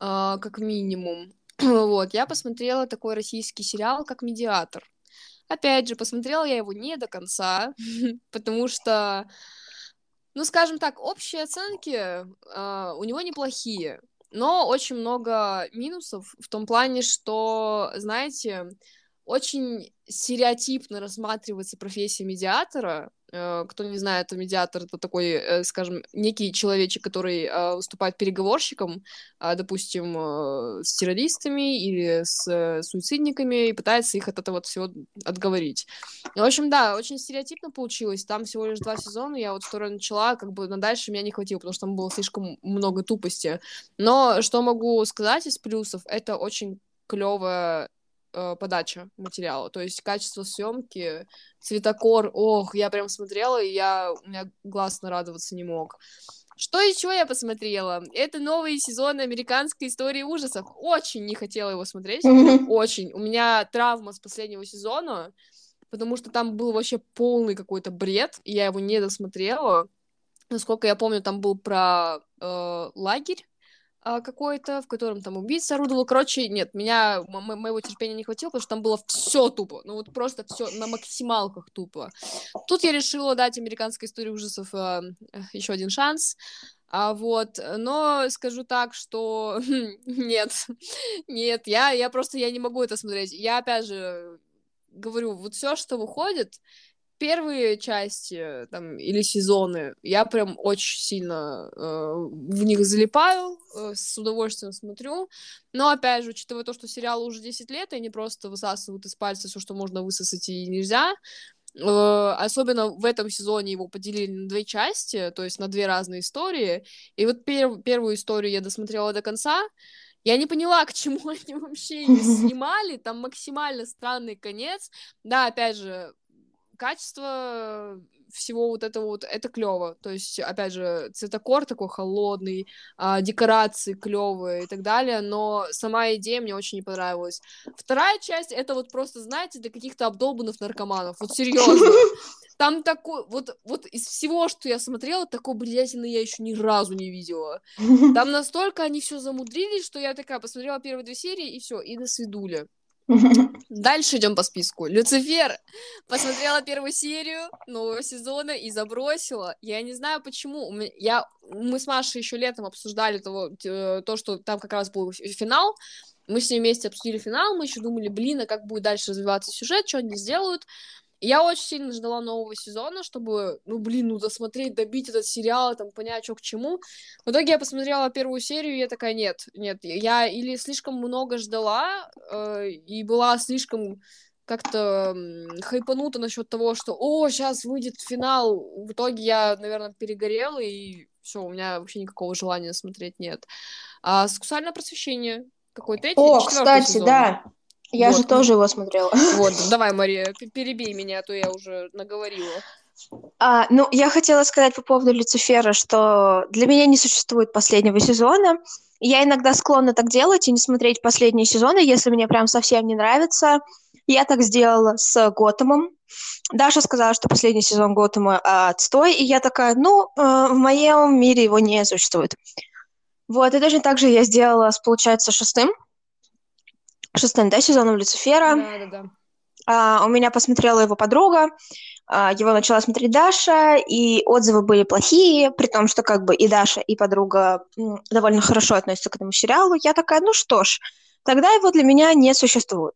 а, как минимум. Вот, я посмотрела такой российский сериал, как «Медиатор». Опять же, посмотрела я его не до конца, потому что, ну, скажем так, общие оценки э, у него неплохие, но очень много минусов в том плане, что, знаете, очень стереотипно рассматривается профессия медиатора, кто не знает, медиатор это такой, э, скажем, некий человечек, который э, выступает переговорщиком, допустим, с террористами или с суицидниками и пытается их от этого всего отговорить. В общем, да, очень стереотипно получилось. Там всего лишь два сезона, я вот второй начала, как бы на дальше меня не хватило, потому что там было слишком много тупости. Но что могу сказать из плюсов, это очень клевая э, подача материала, то есть качество съемки, цветокор, ох, я прям смотрела, и я, у меня глаз нарадоваться не мог. Что еще я посмотрела? Это новый сезон американской истории ужасов. Очень не хотела его смотреть. Очень. У меня травма с последнего сезона, потому что там был вообще полный какой-то бред, и я его не досмотрела. Насколько я помню, там был про э, лагерь какой-то, в котором там убийца орудовал. Короче, нет, меня, мо- моего терпения не хватило, потому что там было все тупо. Ну вот просто все на максималках тупо. Тут я решила дать американской истории ужасов э, еще один шанс. А вот, но скажу так, что нет, нет, я, я просто я не могу это смотреть. Я опять же говорю, вот все, что выходит, первые части там или сезоны я прям очень сильно э, в них залипаю, э, с удовольствием смотрю. Но опять же, учитывая то, что сериал уже 10 лет, и они просто высасывают из пальца все, что можно высосать и нельзя. Э, особенно в этом сезоне его поделили на две части, то есть на две разные истории. И вот пер- первую историю я досмотрела до конца. Я не поняла, к чему они вообще ее снимали. Там максимально странный конец. Да, опять же, качество всего вот этого вот, это клево. То есть, опять же, цветокор такой холодный, а, декорации клевые и так далее, но сама идея мне очень не понравилась. Вторая часть, это вот просто, знаете, для каких-то обдолбанных наркоманов. Вот серьезно. Там такой, вот, вот из всего, что я смотрела, такой бредятины я еще ни разу не видела. Там настолько они все замудрились, что я такая посмотрела первые две серии, и все, и до свидули. Дальше идем по списку. Люцифер посмотрела первую серию нового сезона и забросила. Я не знаю почему. Я, мы с Машей еще летом обсуждали того, то, что там как раз был финал. Мы с ней вместе обсудили финал. Мы еще думали, блин, а как будет дальше развиваться сюжет, что они сделают. Я очень сильно ждала нового сезона, чтобы, ну, блин, ну, досмотреть, добить этот сериал, там, понять, что к чему. В итоге я посмотрела первую серию, и я такая, нет, нет, я или слишком много ждала, э, и была слишком как-то хайпанута насчет того, что, о, сейчас выйдет финал. В итоге я, наверное, перегорела, и все, у меня вообще никакого желания смотреть нет. А сексуальное просвещение какой третий? О, кстати, сезон. да. Я вот. же тоже его смотрела. Вот, давай, Мария, перебей меня, а то я уже наговорила. А, ну, я хотела сказать по поводу Люцифера, что для меня не существует последнего сезона. Я иногда склонна так делать и не смотреть последние сезоны, если мне прям совсем не нравится. Я так сделала с Готэмом. Даша сказала, что последний сезон Готэма а, отстой, и я такая, ну, э, в моем мире его не существует. Вот, и точно так же я сделала с, получается, шестым шестым, да, сезоном Люцифера. Да, да, да. А, у меня посмотрела его подруга, а, его начала смотреть Даша, и отзывы были плохие, при том, что как бы и Даша, и подруга довольно хорошо относятся к этому сериалу. Я такая, ну что ж, тогда его для меня не существует.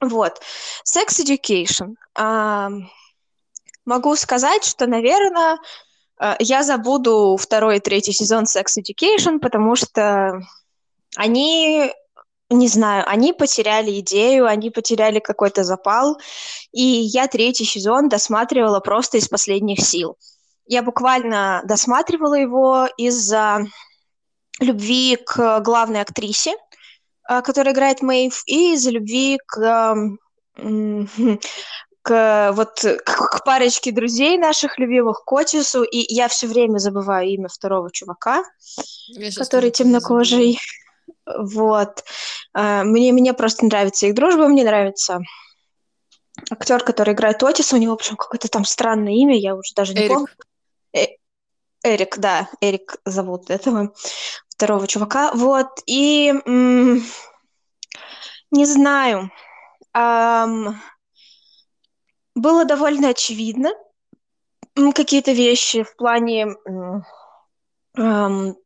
Вот. Sex Education. А, могу сказать, что, наверное, а, я забуду второй и третий сезон Sex Education, потому что они не знаю, они потеряли идею, они потеряли какой-то запал, и я третий сезон досматривала просто из последних сил. Я буквально досматривала его из-за любви к главной актрисе, а, которая играет Мэйв, и из-за любви к к вот к, к парочке друзей наших любимых, к Отису, и я все время забываю имя второго чувака, который темнокожий. Вот. А, мне, мне просто нравится их дружба, мне нравится актер, который играет Отиса, у него, в общем, какое-то там странное имя, я уже даже не Эрик. помню. Э Эрик, да, Эрик зовут этого второго чувака. Вот, и не знаю, эм, было довольно очевидно какие-то вещи в плане... Эм,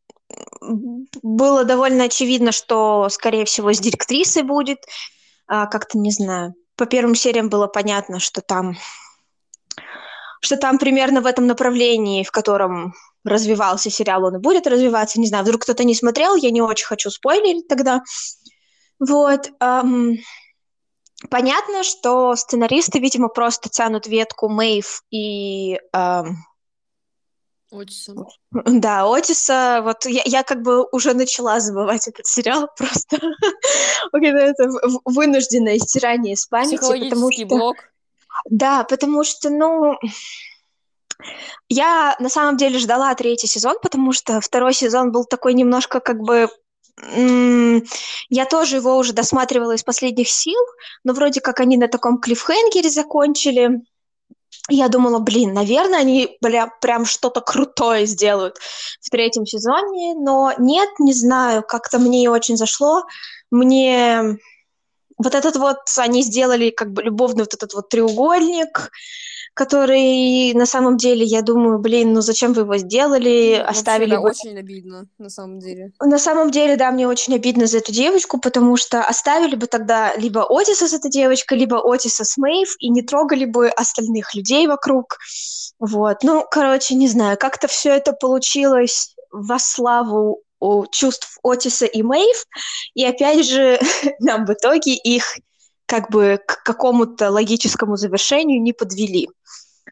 было довольно очевидно, что, скорее всего, с директрисой будет. А, как-то, не знаю, по первым сериям было понятно, что там что там примерно в этом направлении, в котором развивался сериал, он и будет развиваться. Не знаю, вдруг кто-то не смотрел, я не очень хочу спойлерить тогда. Вот. Эм, понятно, что сценаристы, видимо, просто тянут ветку Мэйв и... Эм, Отиса. Да, Отиса, вот я, я как бы уже начала забывать этот сериал просто. это вынужденное стирание из памяти. потому что... блок. Да, потому что, ну, я на самом деле ждала третий сезон, потому что второй сезон был такой немножко как бы я тоже его уже досматривала из последних сил, но вроде как они на таком клиффхенгере закончили. Я думала, блин, наверное, они бля, прям что-то крутое сделают в третьем сезоне, но нет, не знаю, как-то мне не очень зашло. Мне вот этот вот, они сделали как бы любовный вот этот вот треугольник, который на самом деле, я думаю, блин, ну зачем вы его сделали, ну, оставили да, бы... очень обидно, на самом деле. На самом деле, да, мне очень обидно за эту девочку, потому что оставили бы тогда либо Отиса с этой девочкой, либо Отиса с Мэйв, и не трогали бы остальных людей вокруг. Вот, ну, короче, не знаю, как-то все это получилось во славу чувств Отиса и Мэйв, и опять же, нам в итоге их как бы к какому-то логическому завершению не подвели.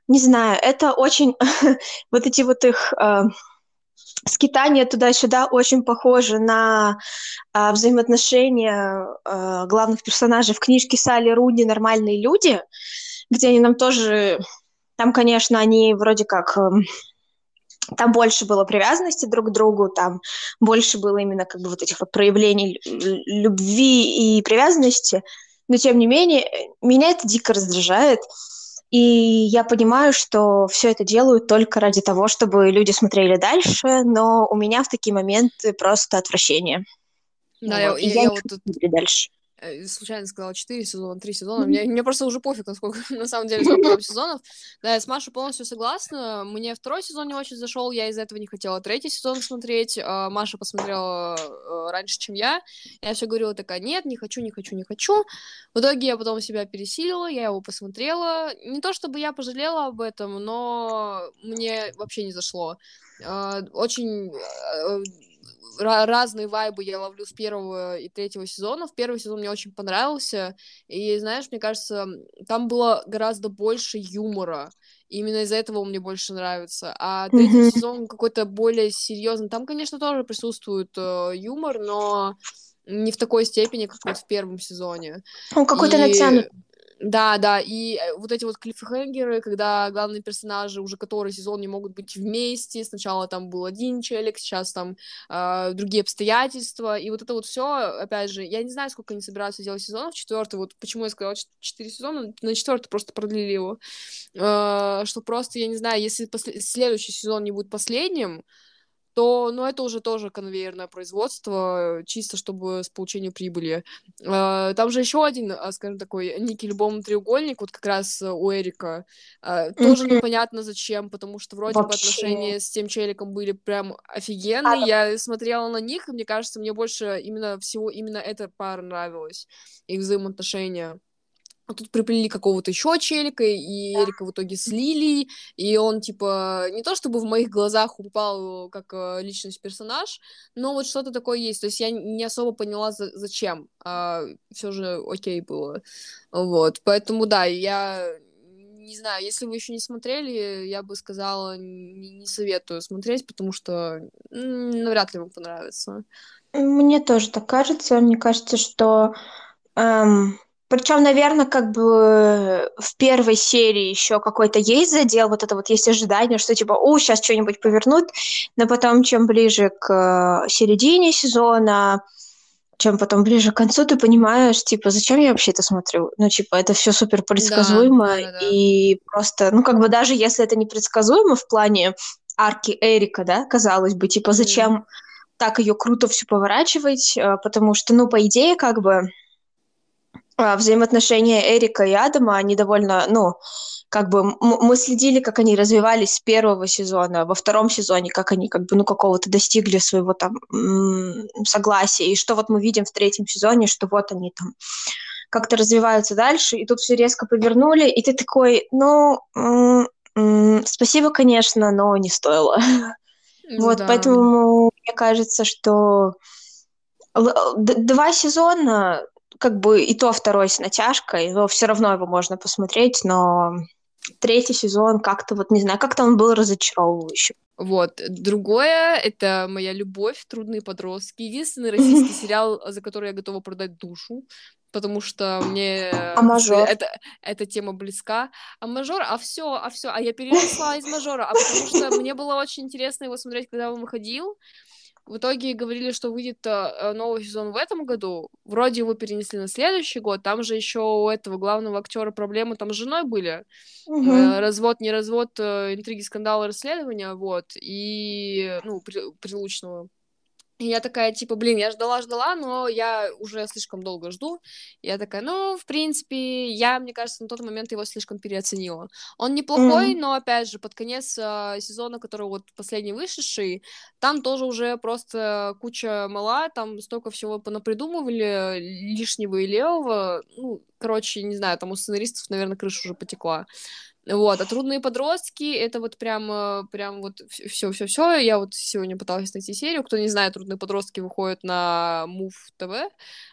Не знаю, это очень... вот эти вот их э, скитания туда-сюда очень похожи на э, взаимоотношения э, главных персонажей в книжке Салли Руни «Нормальные люди», где они нам тоже... Там, конечно, они вроде как... Э, там больше было привязанности друг к другу, там больше было именно как бы вот этих вот проявлений любви и привязанности, но тем не менее, меня это дико раздражает, и я понимаю, что все это делают только ради того, чтобы люди смотрели дальше, но у меня в такие моменты просто отвращение. Да, вот. я, я, я, я вот тут... дальше. Случайно сказала 4 сезона, 3 сезона. Мне, мне просто уже пофиг, насколько на самом деле сколько там сезонов. Да, я с Машей полностью согласна. Мне второй сезон не очень зашел, я из-за этого не хотела третий сезон смотреть. А, Маша посмотрела э, раньше, чем я. Я все говорила такая, нет, не хочу, не хочу, не хочу. В итоге я потом себя пересилила, я его посмотрела. Не то чтобы я пожалела об этом, но мне вообще не зашло. А, очень э, разные вайбы я ловлю с первого и третьего сезона. В первый сезон мне очень понравился, и, знаешь, мне кажется, там было гораздо больше юмора. И именно из-за этого он мне больше нравится. А третий mm-hmm. сезон какой-то более серьезный. Там, конечно, тоже присутствует э, юмор, но не в такой степени, как вот в первом сезоне. Он какой-то и... натянут. Да, да, и э, вот эти вот клиффхенгеры, когда главные персонажи уже который сезон не могут быть вместе, сначала там был один челик, сейчас там э, другие обстоятельства, и вот это вот все, опять же, я не знаю, сколько они собираются делать сезонов, четвертый, вот почему я сказала четыре сезона, на четвертый просто продлили его, э, что просто, я не знаю, если после... следующий сезон не будет последним, то, ну, это уже тоже конвейерное производство, чисто чтобы с получением прибыли. А, там же еще один, а, скажем, такой некий любовный треугольник, вот как раз у Эрика, а, тоже непонятно зачем, потому что вроде Вообще. бы отношения с тем челиком были прям офигенные, я смотрела на них, и мне кажется, мне больше именно всего именно эта пара нравилась, их взаимоотношения. А тут приплели какого-то еще челика, и Эрика в итоге слили, и он, типа, не то чтобы в моих глазах упал как э, личность персонаж, но вот что-то такое есть. То есть я не особо поняла, за зачем. А все же окей было. Вот. Поэтому, да, я не знаю, если вы еще не смотрели, я бы сказала, не, не советую смотреть, потому что навряд ли вам понравится. Мне тоже так кажется. Мне кажется, что эм, причем, наверное, как бы в первой серии еще какой-то есть задел, вот это вот есть ожидание, что типа, о, сейчас что-нибудь повернут, но потом, чем ближе к середине сезона, чем потом ближе к концу ты понимаешь, типа, зачем я вообще это смотрю? Ну, типа, это все супер предсказуемо, Да, да, да, и просто, ну, как бы даже если это не предсказуемо в плане арки Эрика, да, казалось бы, типа, зачем так ее круто все поворачивать, э, потому что, ну, по идее, как бы а, взаимоотношения Эрика и Адама, они довольно, ну, как бы мы следили, как они развивались с первого сезона, во втором сезоне, как они как бы, ну, какого-то достигли своего там согласия, и что вот мы видим в третьем сезоне, что вот они там как-то развиваются дальше, и тут все резко повернули, и ты такой, ну, спасибо, конечно, но не стоило. Вот, Да. поэтому мне кажется, что д- два сезона, как бы и то второй с натяжкой, но все равно его можно посмотреть, но третий сезон как-то вот, не знаю, как-то он был разочаровывающим. Вот. Другое — это моя любовь, «Трудные подростки». Единственный российский сериал, за который я готова продать душу, потому что мне А мажор? это, эта тема близка. А мажор, а все, а все, а я перенесла из мажора, а потому что мне было очень интересно его смотреть, когда он выходил. В итоге говорили, что выйдет э, новый сезон в этом году. Вроде его перенесли на следующий год. Там же еще у этого главного актера проблемы там с женой были. Э, развод, не развод, э, интриги, скандалы, расследования, вот, и, ну, при- прилучного. И я такая, типа, блин, я ждала-ждала, но я уже слишком долго жду. Я такая, ну, в принципе, я, мне кажется, на тот момент его слишком переоценила. Он неплохой, Мгм. но, опять же, под конец э, сезона, который вот последний вышедший, там тоже уже просто куча мала, там столько всего понапридумывали, лишнего и левого. Ну, короче, не знаю, там у сценаристов, наверное, крыша уже потекла. Вот, а трудные подростки это вот прям, э, прям вот все, все, все. Я вот сегодня пыталась найти серию. Кто не знает, трудные подростки выходят на Move TV,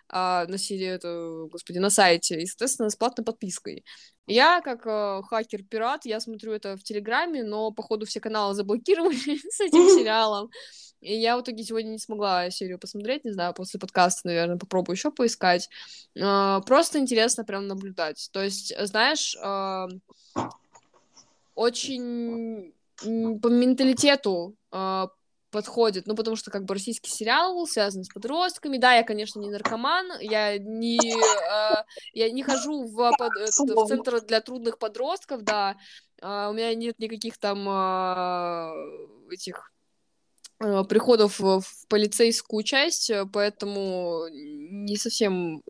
а, на это, господи, на сайте, и, соответственно, с платной подпиской. Я, как э, хакер-пират, я смотрю это в Телеграме, но, походу, все каналы заблокировали с этим сериалом. И я в итоге сегодня не смогла серию посмотреть, не знаю, после подкаста, наверное, попробую еще поискать. Э, Просто интересно прям наблюдать. То есть, знаешь, э, очень по менталитету э, подходит, ну, потому что как бы российский сериал связан с подростками, да, я, конечно, не наркоман, я не, э, я не хожу в, под- этот, в центр для трудных подростков, да, А, у меня нет никаких там а, этих э, приходов в полицейскую часть, э, поэтому не совсем,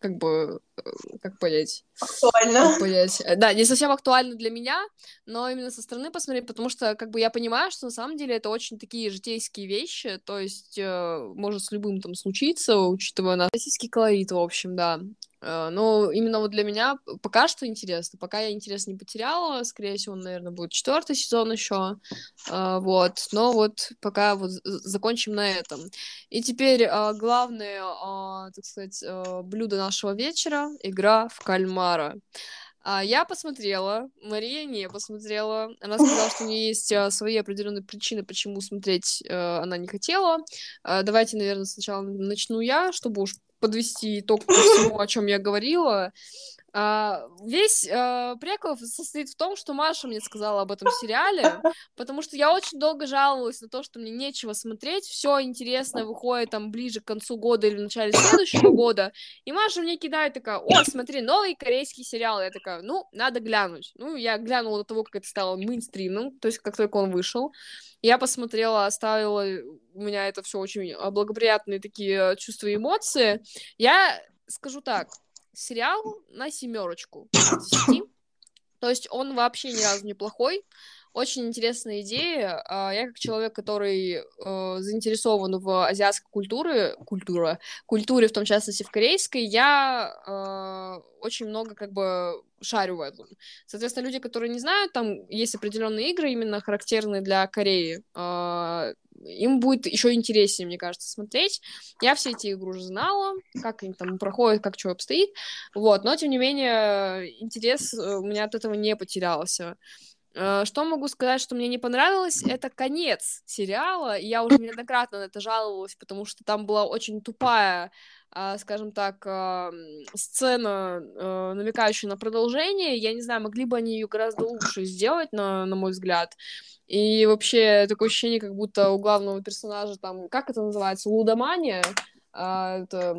как бы, э, как понять, Актуально. как понять, Э, да, не совсем актуально для меня, но именно со стороны посмотреть, потому что, как бы, я понимаю, что на самом деле это очень такие житейские вещи, то есть э, может с любым там случиться, учитывая наш российский колорит, в общем, да. Э, Но именно вот для меня пока что интересно, пока я интерес не потеряла, скорее всего, наверное, будет четвертый сезон еще, а, вот, но вот пока вот закончим на этом. И теперь а, главное, а, так сказать, блюдо нашего вечера — игра в кальмара. А, я посмотрела, Мария не посмотрела. Она сказала, что у нее есть свои определенные причины, почему смотреть она не хотела. Давайте, наверное, сначала начну я, чтобы уж подвести итог ко всему, о чем я говорила. А, весь а, прикол состоит в том, что Маша мне сказала об этом сериале, потому что я очень долго жаловалась на то, что мне нечего смотреть, все интересное выходит там ближе к концу года или в начале следующего года, и Маша мне кидает такая, о, смотри, новый корейский сериал, я такая, ну, надо глянуть. Ну, я глянула до того, как это стало мейнстримным, то есть как только он вышел, я посмотрела, оставила у меня это все очень благоприятные такие чувства и эмоции. Я скажу так, сериал на семерочку из 10. То есть он вообще ни разу не плохой. Очень интересная идея. А, Я как человек, который э, заинтересован в азиатской культуре, культура, культуре, в том частности в корейской, я э, очень много как бы шарю в этом. Соответственно, люди, которые не знают, там есть определенные игры, именно характерные для Кореи. а, Им будет еще интереснее, мне кажется, смотреть. Я все эти игры уже знала, как они там проходят, как что обстоит. Вот, но тем не менее, интерес э, у меня от этого не потерялся. Э, что могу сказать, что мне не понравилось, это конец сериала. Я уже неоднократно на это жаловалась, потому что там была очень тупая, а, скажем так, сцена, э, намекающая на продолжение. Я не знаю, могли бы они ее гораздо лучше сделать, на, на мой взгляд. И вообще такое ощущение, как будто у главного персонажа там, как это называется, лудомания. А, это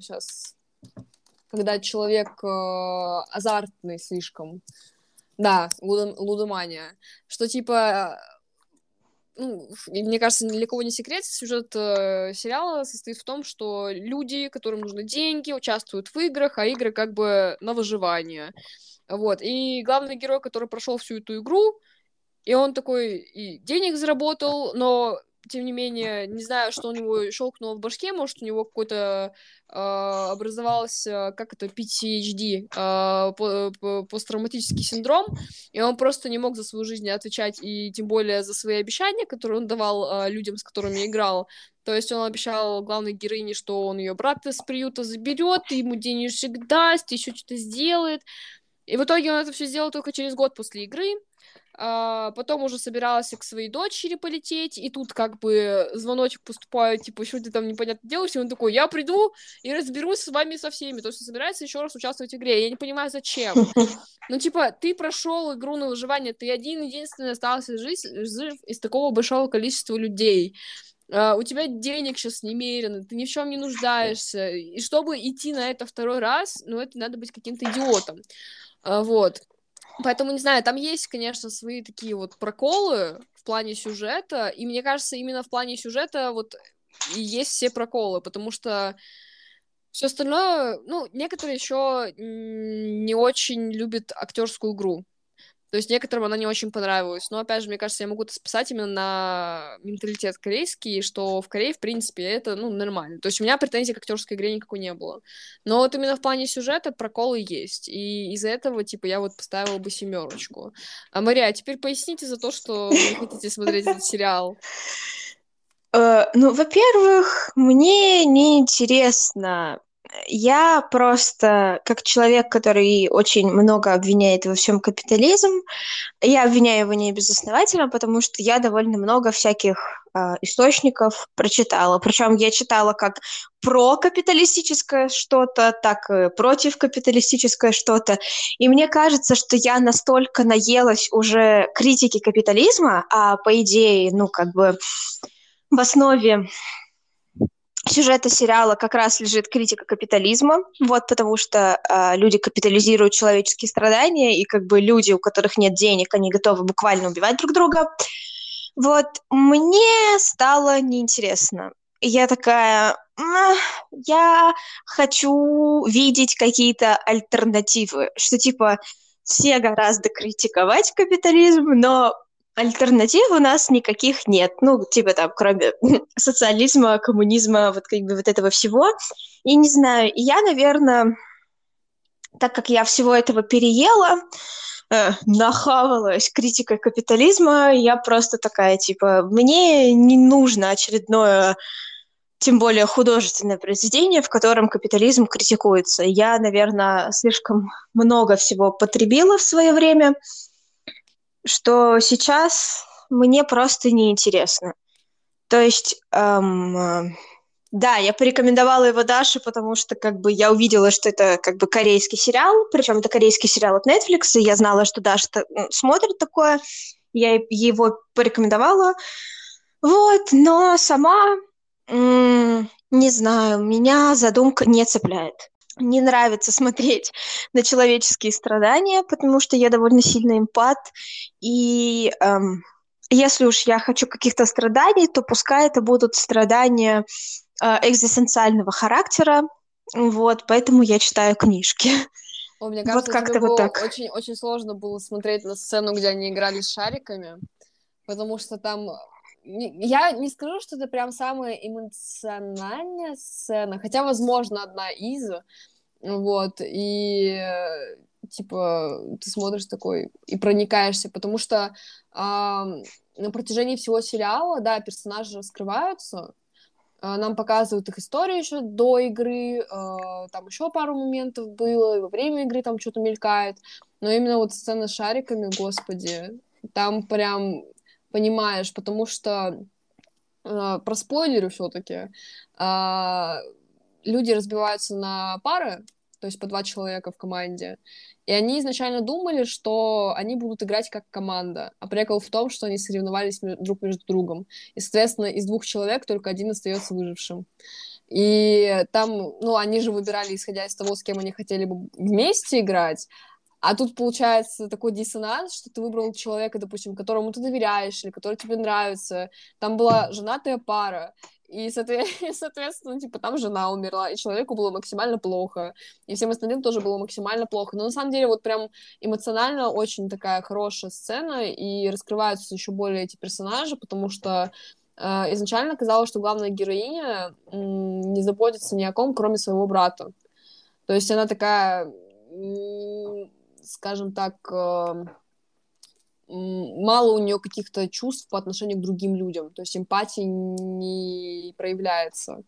сейчас, когда человек э, азартный слишком. Да, лудомания. Что типа ну, мне кажется, кого не секрет, сюжет э, сериала состоит в том, что люди, которым нужны деньги, участвуют в играх, а игры как бы на выживание. Вот. И главный герой, который прошел всю эту игру, и он такой и денег заработал, но тем не менее, не знаю, что у него щелкнуло в башке, может, у него какой-то э, образовался, как это, PTHD, э, посттравматический синдром, и он просто не мог за свою жизнь отвечать, и тем более за свои обещания, которые он давал э, людям, с которыми играл. То есть он обещал главной героине, что он ее брата с приюта заберет, и ему денежек даст, еще что-то сделает. И в итоге он это все сделал только через год после игры. А, потом уже собирался к своей дочери полететь, и тут как бы звоночек поступает, типа, что ты там непонятно делаешь, и он такой, я приду и разберусь с вами со всеми, то есть собирается еще раз участвовать в игре, я не понимаю, зачем. Ну, типа, ты прошел игру на выживание, ты один единственный остался жить, жив из такого большого количества людей. Uh, у тебя денег сейчас немерено, ты ни в чем не нуждаешься. И чтобы идти на это второй раз, ну, это надо быть каким-то идиотом. Uh, вот. Поэтому, не знаю, там есть, конечно, свои такие вот проколы в плане сюжета, и мне кажется, именно в плане сюжета вот и есть все проколы, потому что все остальное, ну, некоторые еще не очень любят актерскую игру. То есть некоторым она не очень понравилась. Но, опять же, мне кажется, я могу это списать именно на менталитет корейский, что в Корее, в принципе, это, ну, нормально. То есть у меня претензий к актерской игре никакой не было. Но вот именно в плане сюжета проколы есть. И из-за этого, типа, я вот поставила бы семерочку. А, Мария, а теперь поясните за то, что вы хотите смотреть этот сериал. Uh, ну, во-первых, мне не интересно я просто, как человек, который очень много обвиняет во всем капитализм, я обвиняю его не безосновательно, потому что я довольно много всяких э, источников прочитала. Причем я читала как про капиталистическое что-то, так и против капиталистическое что-то. И мне кажется, что я настолько наелась уже критики капитализма, а по идее, ну, как бы в основе сюжета сериала как раз лежит критика капитализма, вот, потому что э, люди капитализируют человеческие страдания, и как бы люди, у которых нет денег, они готовы буквально убивать друг друга. Вот, мне стало неинтересно. Я такая, я хочу видеть какие-то альтернативы, что типа все гораздо критиковать капитализм, но альтернатив у нас никаких нет. Ну, типа там, кроме социализма, коммунизма, вот как бы вот этого всего. И не знаю, я, наверное, так как я всего этого переела, э, нахавалась критикой капитализма, я просто такая, типа, мне не нужно очередное тем более художественное произведение, в котором капитализм критикуется. Я, наверное, слишком много всего потребила в свое время, что сейчас мне просто неинтересно. То есть, эм, да, я порекомендовала его Даше, потому что как бы я увидела, что это как бы корейский сериал, причем это корейский сериал от Netflix, и я знала, что Даша смотрит такое, я его порекомендовала. Вот, но сама, не знаю, меня задумка не цепляет не нравится смотреть на человеческие страдания, потому что я довольно сильно эмпат, и эм, если уж я хочу каких-то страданий, то пускай это будут страдания э, экзистенциального характера, вот, поэтому я читаю книжки. О, мне кажется, вот как-то вот так. Очень, очень сложно было смотреть на сцену, где они играли с шариками, потому что там я не скажу, что это прям самая эмоциональная сцена, хотя, возможно, одна из, вот, и типа ты смотришь такой и проникаешься, потому что э, на протяжении всего сериала, да, персонажи раскрываются, нам показывают их историю еще до игры, там еще пару моментов было, и во время игры там что-то мелькает, но именно вот сцена с шариками, господи, там прям понимаешь, потому что э, про спойлеры все-таки э, люди разбиваются на пары, то есть по два человека в команде, и они изначально думали, что они будут играть как команда, а прикол в том, что они соревновались друг между другом, и, соответственно, из двух человек только один остается выжившим. И там, ну, они же выбирали, исходя из того, с кем они хотели бы вместе играть, а тут получается такой диссонанс, что ты выбрал человека, допустим, которому ты доверяешь или который тебе нравится. Там была женатая пара, и, соответственно, ну, типа, там жена умерла, и человеку было максимально плохо, и всем остальным тоже было максимально плохо. Но на самом деле вот прям эмоционально очень такая хорошая сцена, и раскрываются еще более эти персонажи, потому что э, изначально казалось, что главная героиня не заботится ни о ком, кроме своего брата. То есть она такая скажем так, э, мало у нее каких-то чувств по отношению к другим людям, то есть эмпатии не проявляется.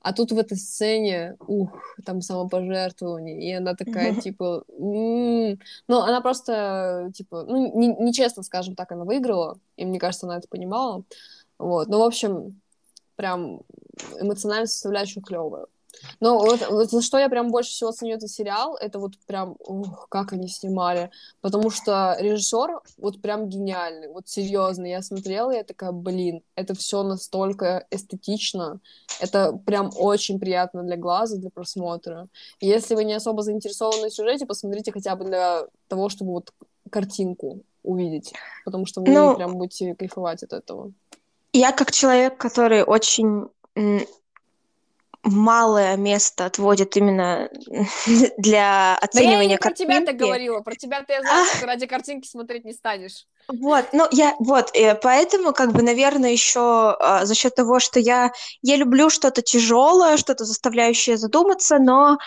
А тут в этой сцене, ух, там самопожертвование, и она такая, типа, м-м-м. ну, она просто, типа, ну, нечестно, скажем так, она выиграла, и мне кажется, она это понимала, вот, ну, в общем, прям эмоциональная составляющая клевая. Но вот, вот за что я прям больше всего ценю этот сериал, это вот прям, ух, как они снимали. Потому что режиссер вот прям гениальный, вот серьезно. Я смотрела, я такая, блин, это все настолько эстетично, это прям очень приятно для глаза, для просмотра. И если вы не особо заинтересованы в сюжете, посмотрите хотя бы для того, чтобы вот картинку увидеть, потому что вы ну, прям будете кайфовать от этого. Я как человек, который очень малое место отводит именно для оценивания да я не про тебя так говорила, про тебя ты я знаю, что ради картинки смотреть не станешь. Вот, ну я вот, и поэтому как бы, наверное, еще а, за счет того, что я я люблю что-то тяжелое, что-то заставляющее задуматься, но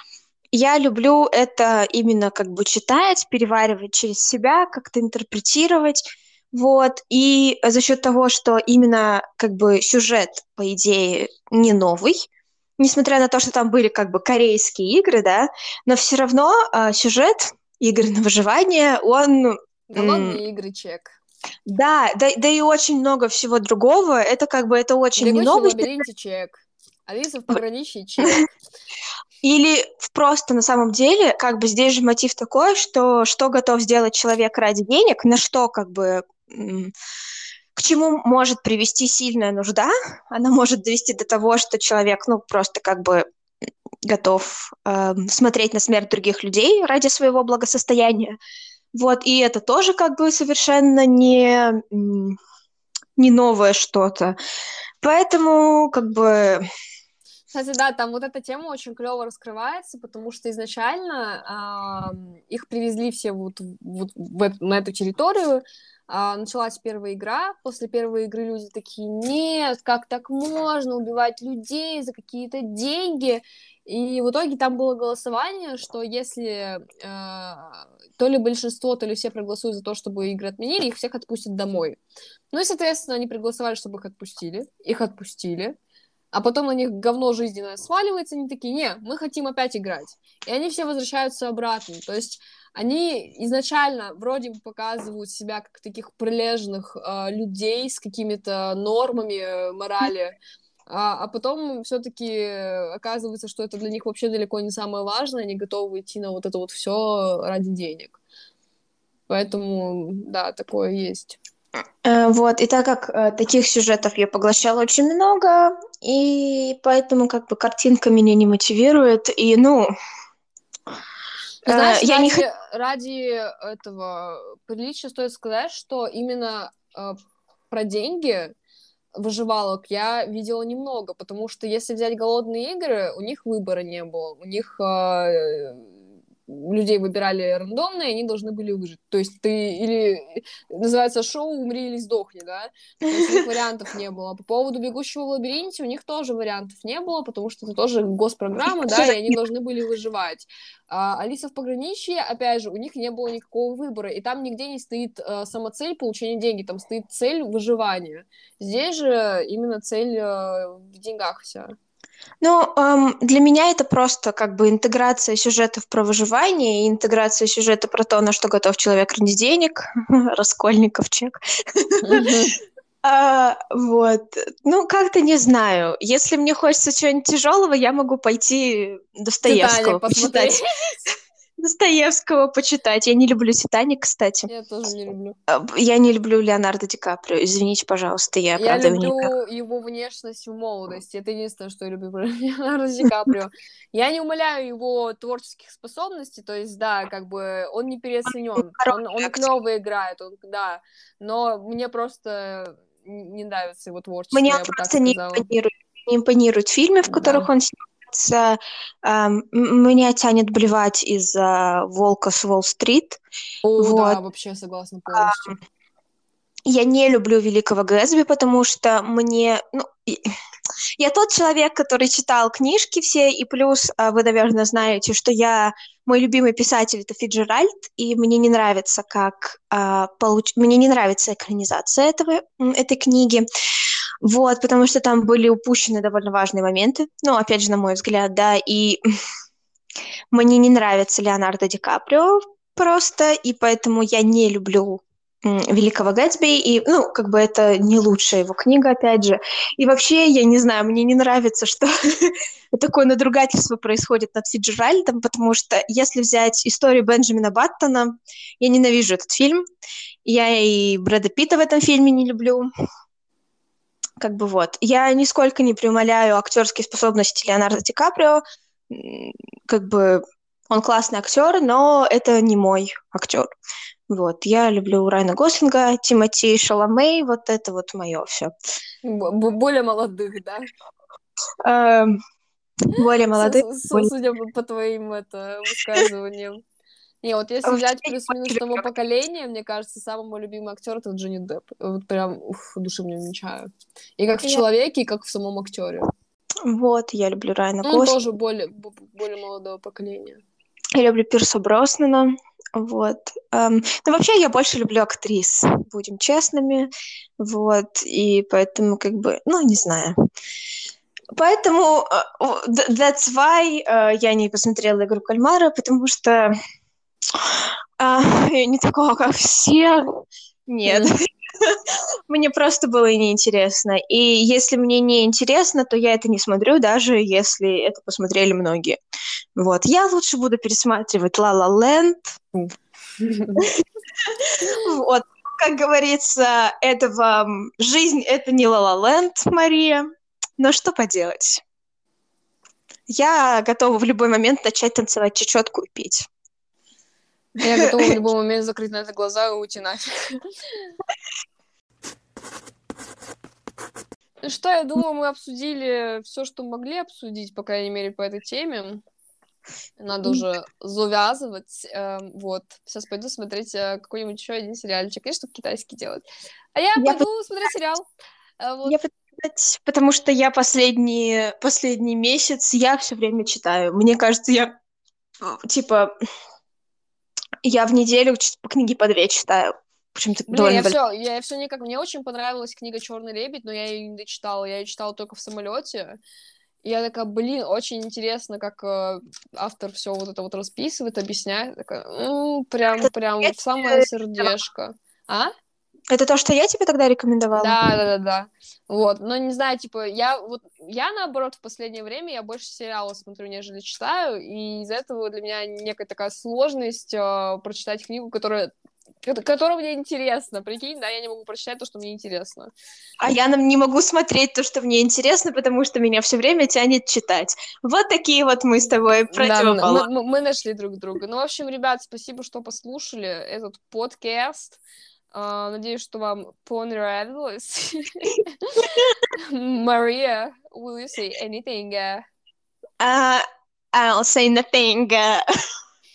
я люблю это именно как бы читать, переваривать через себя, как-то интерпретировать. Вот, и за счет того, что именно как бы сюжет, по идее, не новый, несмотря на то, что там были как бы корейские игры, да, но все равно э, сюжет игры на выживание, он... Голодные игры, чек. Да, да, да и очень много всего другого. Это как бы это очень Бегущий не лабиринте чек. Алиса в пограничье чек. Или просто на самом деле, как бы здесь же мотив такой, что что готов сделать человек ради денег, на что как бы к чему может привести сильная нужда? Она может довести до того, что человек, ну, просто как бы готов э, смотреть на смерть других людей ради своего благосостояния. Вот, и это тоже как бы совершенно не, не новое что-то. Поэтому, как бы... Кстати, да, там вот эта тема очень клево раскрывается, потому что изначально э, их привезли все вот, вот в, на эту территорию, а, началась первая игра, после первой игры люди такие, нет, как так можно убивать людей за какие-то деньги, и в итоге там было голосование, что если э, то ли большинство, то ли все проголосуют за то, чтобы игры отменили, их всех отпустят домой. Ну и, соответственно, они проголосовали, чтобы их отпустили. Их отпустили. А потом на них говно жизненное сваливается, они такие, не, мы хотим опять играть. И они все возвращаются обратно. То есть они изначально вроде бы показывают себя как таких прилежных э, людей с какими-то нормами э, морали, а, а потом все-таки оказывается, что это для них вообще далеко не самое важное, они готовы идти на вот это вот все ради денег. Поэтому, да, такое есть. Э, вот, и так как э, таких сюжетов я поглощала очень много, и поэтому как бы картинка меня не мотивирует, и, ну, знаешь, я ради, не... ради этого приличия стоит сказать, что именно э, про деньги выживалок я видела немного, потому что если взять голодные игры, у них выбора не было, у них э, людей выбирали рандомно, и они должны были выжить. То есть ты или... Называется шоу «Умри или сдохни», да? Есть вариантов не было. По поводу «Бегущего в лабиринте» у них тоже вариантов не было, потому что это тоже госпрограмма, да, и они должны были выживать. А Алиса в пограничье, опять же, у них не было никакого выбора, и там нигде не стоит э, сама цель получения денег, там стоит цель выживания. Здесь же именно цель э, в деньгах вся. Ну, эм, для меня это просто как бы интеграция сюжетов про выживание и интеграция сюжета про то, на что готов человек ради денег. Раскольников чек. А, вот. Ну, как-то не знаю. Если мне хочется чего-нибудь тяжелого, я могу пойти Достоевского почитать. Достоевского почитать. Я не люблю «Титаник», кстати. Я тоже не люблю. А, я не люблю Леонардо Ди Каприо. Извините, пожалуйста, я, я правда, люблю никак... его внешность в молодости. Это единственное, что я люблю про Леонардо Ди Каприо. Я не умоляю его творческих способностей, то есть, да, как бы он не переоценен. Он, он клево играет, он, да. Но мне просто не нравится его творчество. Мне он просто не импонирует, не импонирует в фильме, в которых да. он снимается нравится, э, меня тянет блевать из-за «Волка с Уолл-стрит». О, вот. да, вообще согласна полностью. Э, я не люблю Великого Гэтсби, потому что мне... Ну, я тот человек, который читал книжки все, и плюс а, вы, наверное, знаете, что я... Мой любимый писатель — это Фиджеральд, и мне не нравится, как... А, получ... Мне не нравится экранизация этого, этой книги. Вот, потому что там были упущены довольно важные моменты, ну, опять же, на мой взгляд, да, и мне не нравится Леонардо Ди Каприо просто, и поэтому я не люблю Великого Гэтсби, и, ну, как бы это не лучшая его книга, опять же. И вообще, я не знаю, мне не нравится, что такое надругательство происходит над Фиджеральдом, потому что если взять историю Бенджамина Баттона, я ненавижу этот фильм, я и Брэда Питта в этом фильме не люблю, как бы вот. Я нисколько не преумоляю актерские способности Леонардо Ди Каприо. Как бы он классный актер, но это не мой актер. Вот. Я люблю Райана Гослинга, Тимоти Шаламей, вот это вот мое все. Более молодых, да? Эм, более молодых. Судя по твоим это, высказываниям. Не, вот если взять плюс-минус того поколения, мне кажется, самый мой любимый актер это Джонни Депп. Вот прям уф, души мне венчаю. И как в человеке, и как в самом актере. Вот, я люблю Райана Он тоже более, более молодого поколения. Я люблю Пирса Броснана. Вот. Um, ну, вообще, я больше люблю актрис, будем честными. Вот. И поэтому, как бы, ну, не знаю. Поэтому uh, that's why uh, я не посмотрела «Игру кальмара», потому что а, я не такого, как все. Нет. Мне просто было неинтересно. И если мне не интересно, то я это не смотрю, даже если это посмотрели многие. Вот. Я лучше буду пересматривать «Ла Ла Ленд». Вот. Как говорится, это вам... Жизнь — это не «Ла Ла Ленд», Мария. Но что поделать? Я готова в любой момент начать танцевать чечетку и петь. Я готова в любой момент закрыть на это глаза и уйти нафиг. Ну что, я думаю, мы обсудили все, что могли обсудить, по крайней мере, по этой теме. Надо уже завязывать. Эм, вот. Сейчас пойду смотреть э, какой-нибудь еще один сериальчик. И чтобы китайский делать. А я, я пойду под... смотреть сериал. Э, вот. Я потому что я последний, последний месяц, я все время читаю. Мне кажется, я типа я в неделю по книге по две читаю. Почему-то Блин, я все, я все никак. Мне очень понравилась книга Черный лебедь, но я ее не дочитала. Я ее читала только в самолете. И я такая, блин, очень интересно, как э, автор все вот это вот расписывает, объясняет. Такая, м-м, прям, это прям в самое сердечко. А? Это то, что я тебе тогда рекомендовала? Да, да, да, да. Вот, но не знаю, типа, я вот, я наоборот в последнее время, я больше сериалов смотрю, нежели читаю, и из-за этого для меня некая такая сложность э, прочитать книгу, которая которая мне интересна, прикинь, да, я не могу прочитать то, что мне интересно. А я не могу смотреть то, что мне интересно, потому что меня все время тянет читать. Вот такие вот мы с тобой противоположные. Да, мы, мы нашли друг друга. Ну, в общем, ребят, спасибо, что послушали этот подкаст. Uh, надеюсь, что вам понравилось. Maria, will you say anything? Uh, I'll say nothing.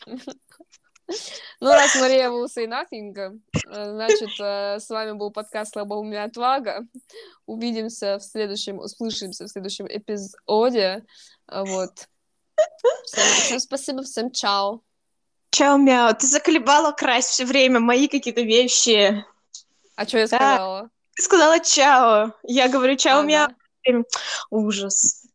Ну, раз Мария will say nothing, э, значит, э, с вами был подкаст «Слабоумная отвага». Увидимся в следующем, услышимся в следующем эпизоде. Вот. Всем, всем спасибо, всем чао. Чао, мяу. Ты заколебала красть все время мои какие-то вещи. А что я сказала? Ты сказала чао. Я говорю чао, А, мяу. да? Ужас.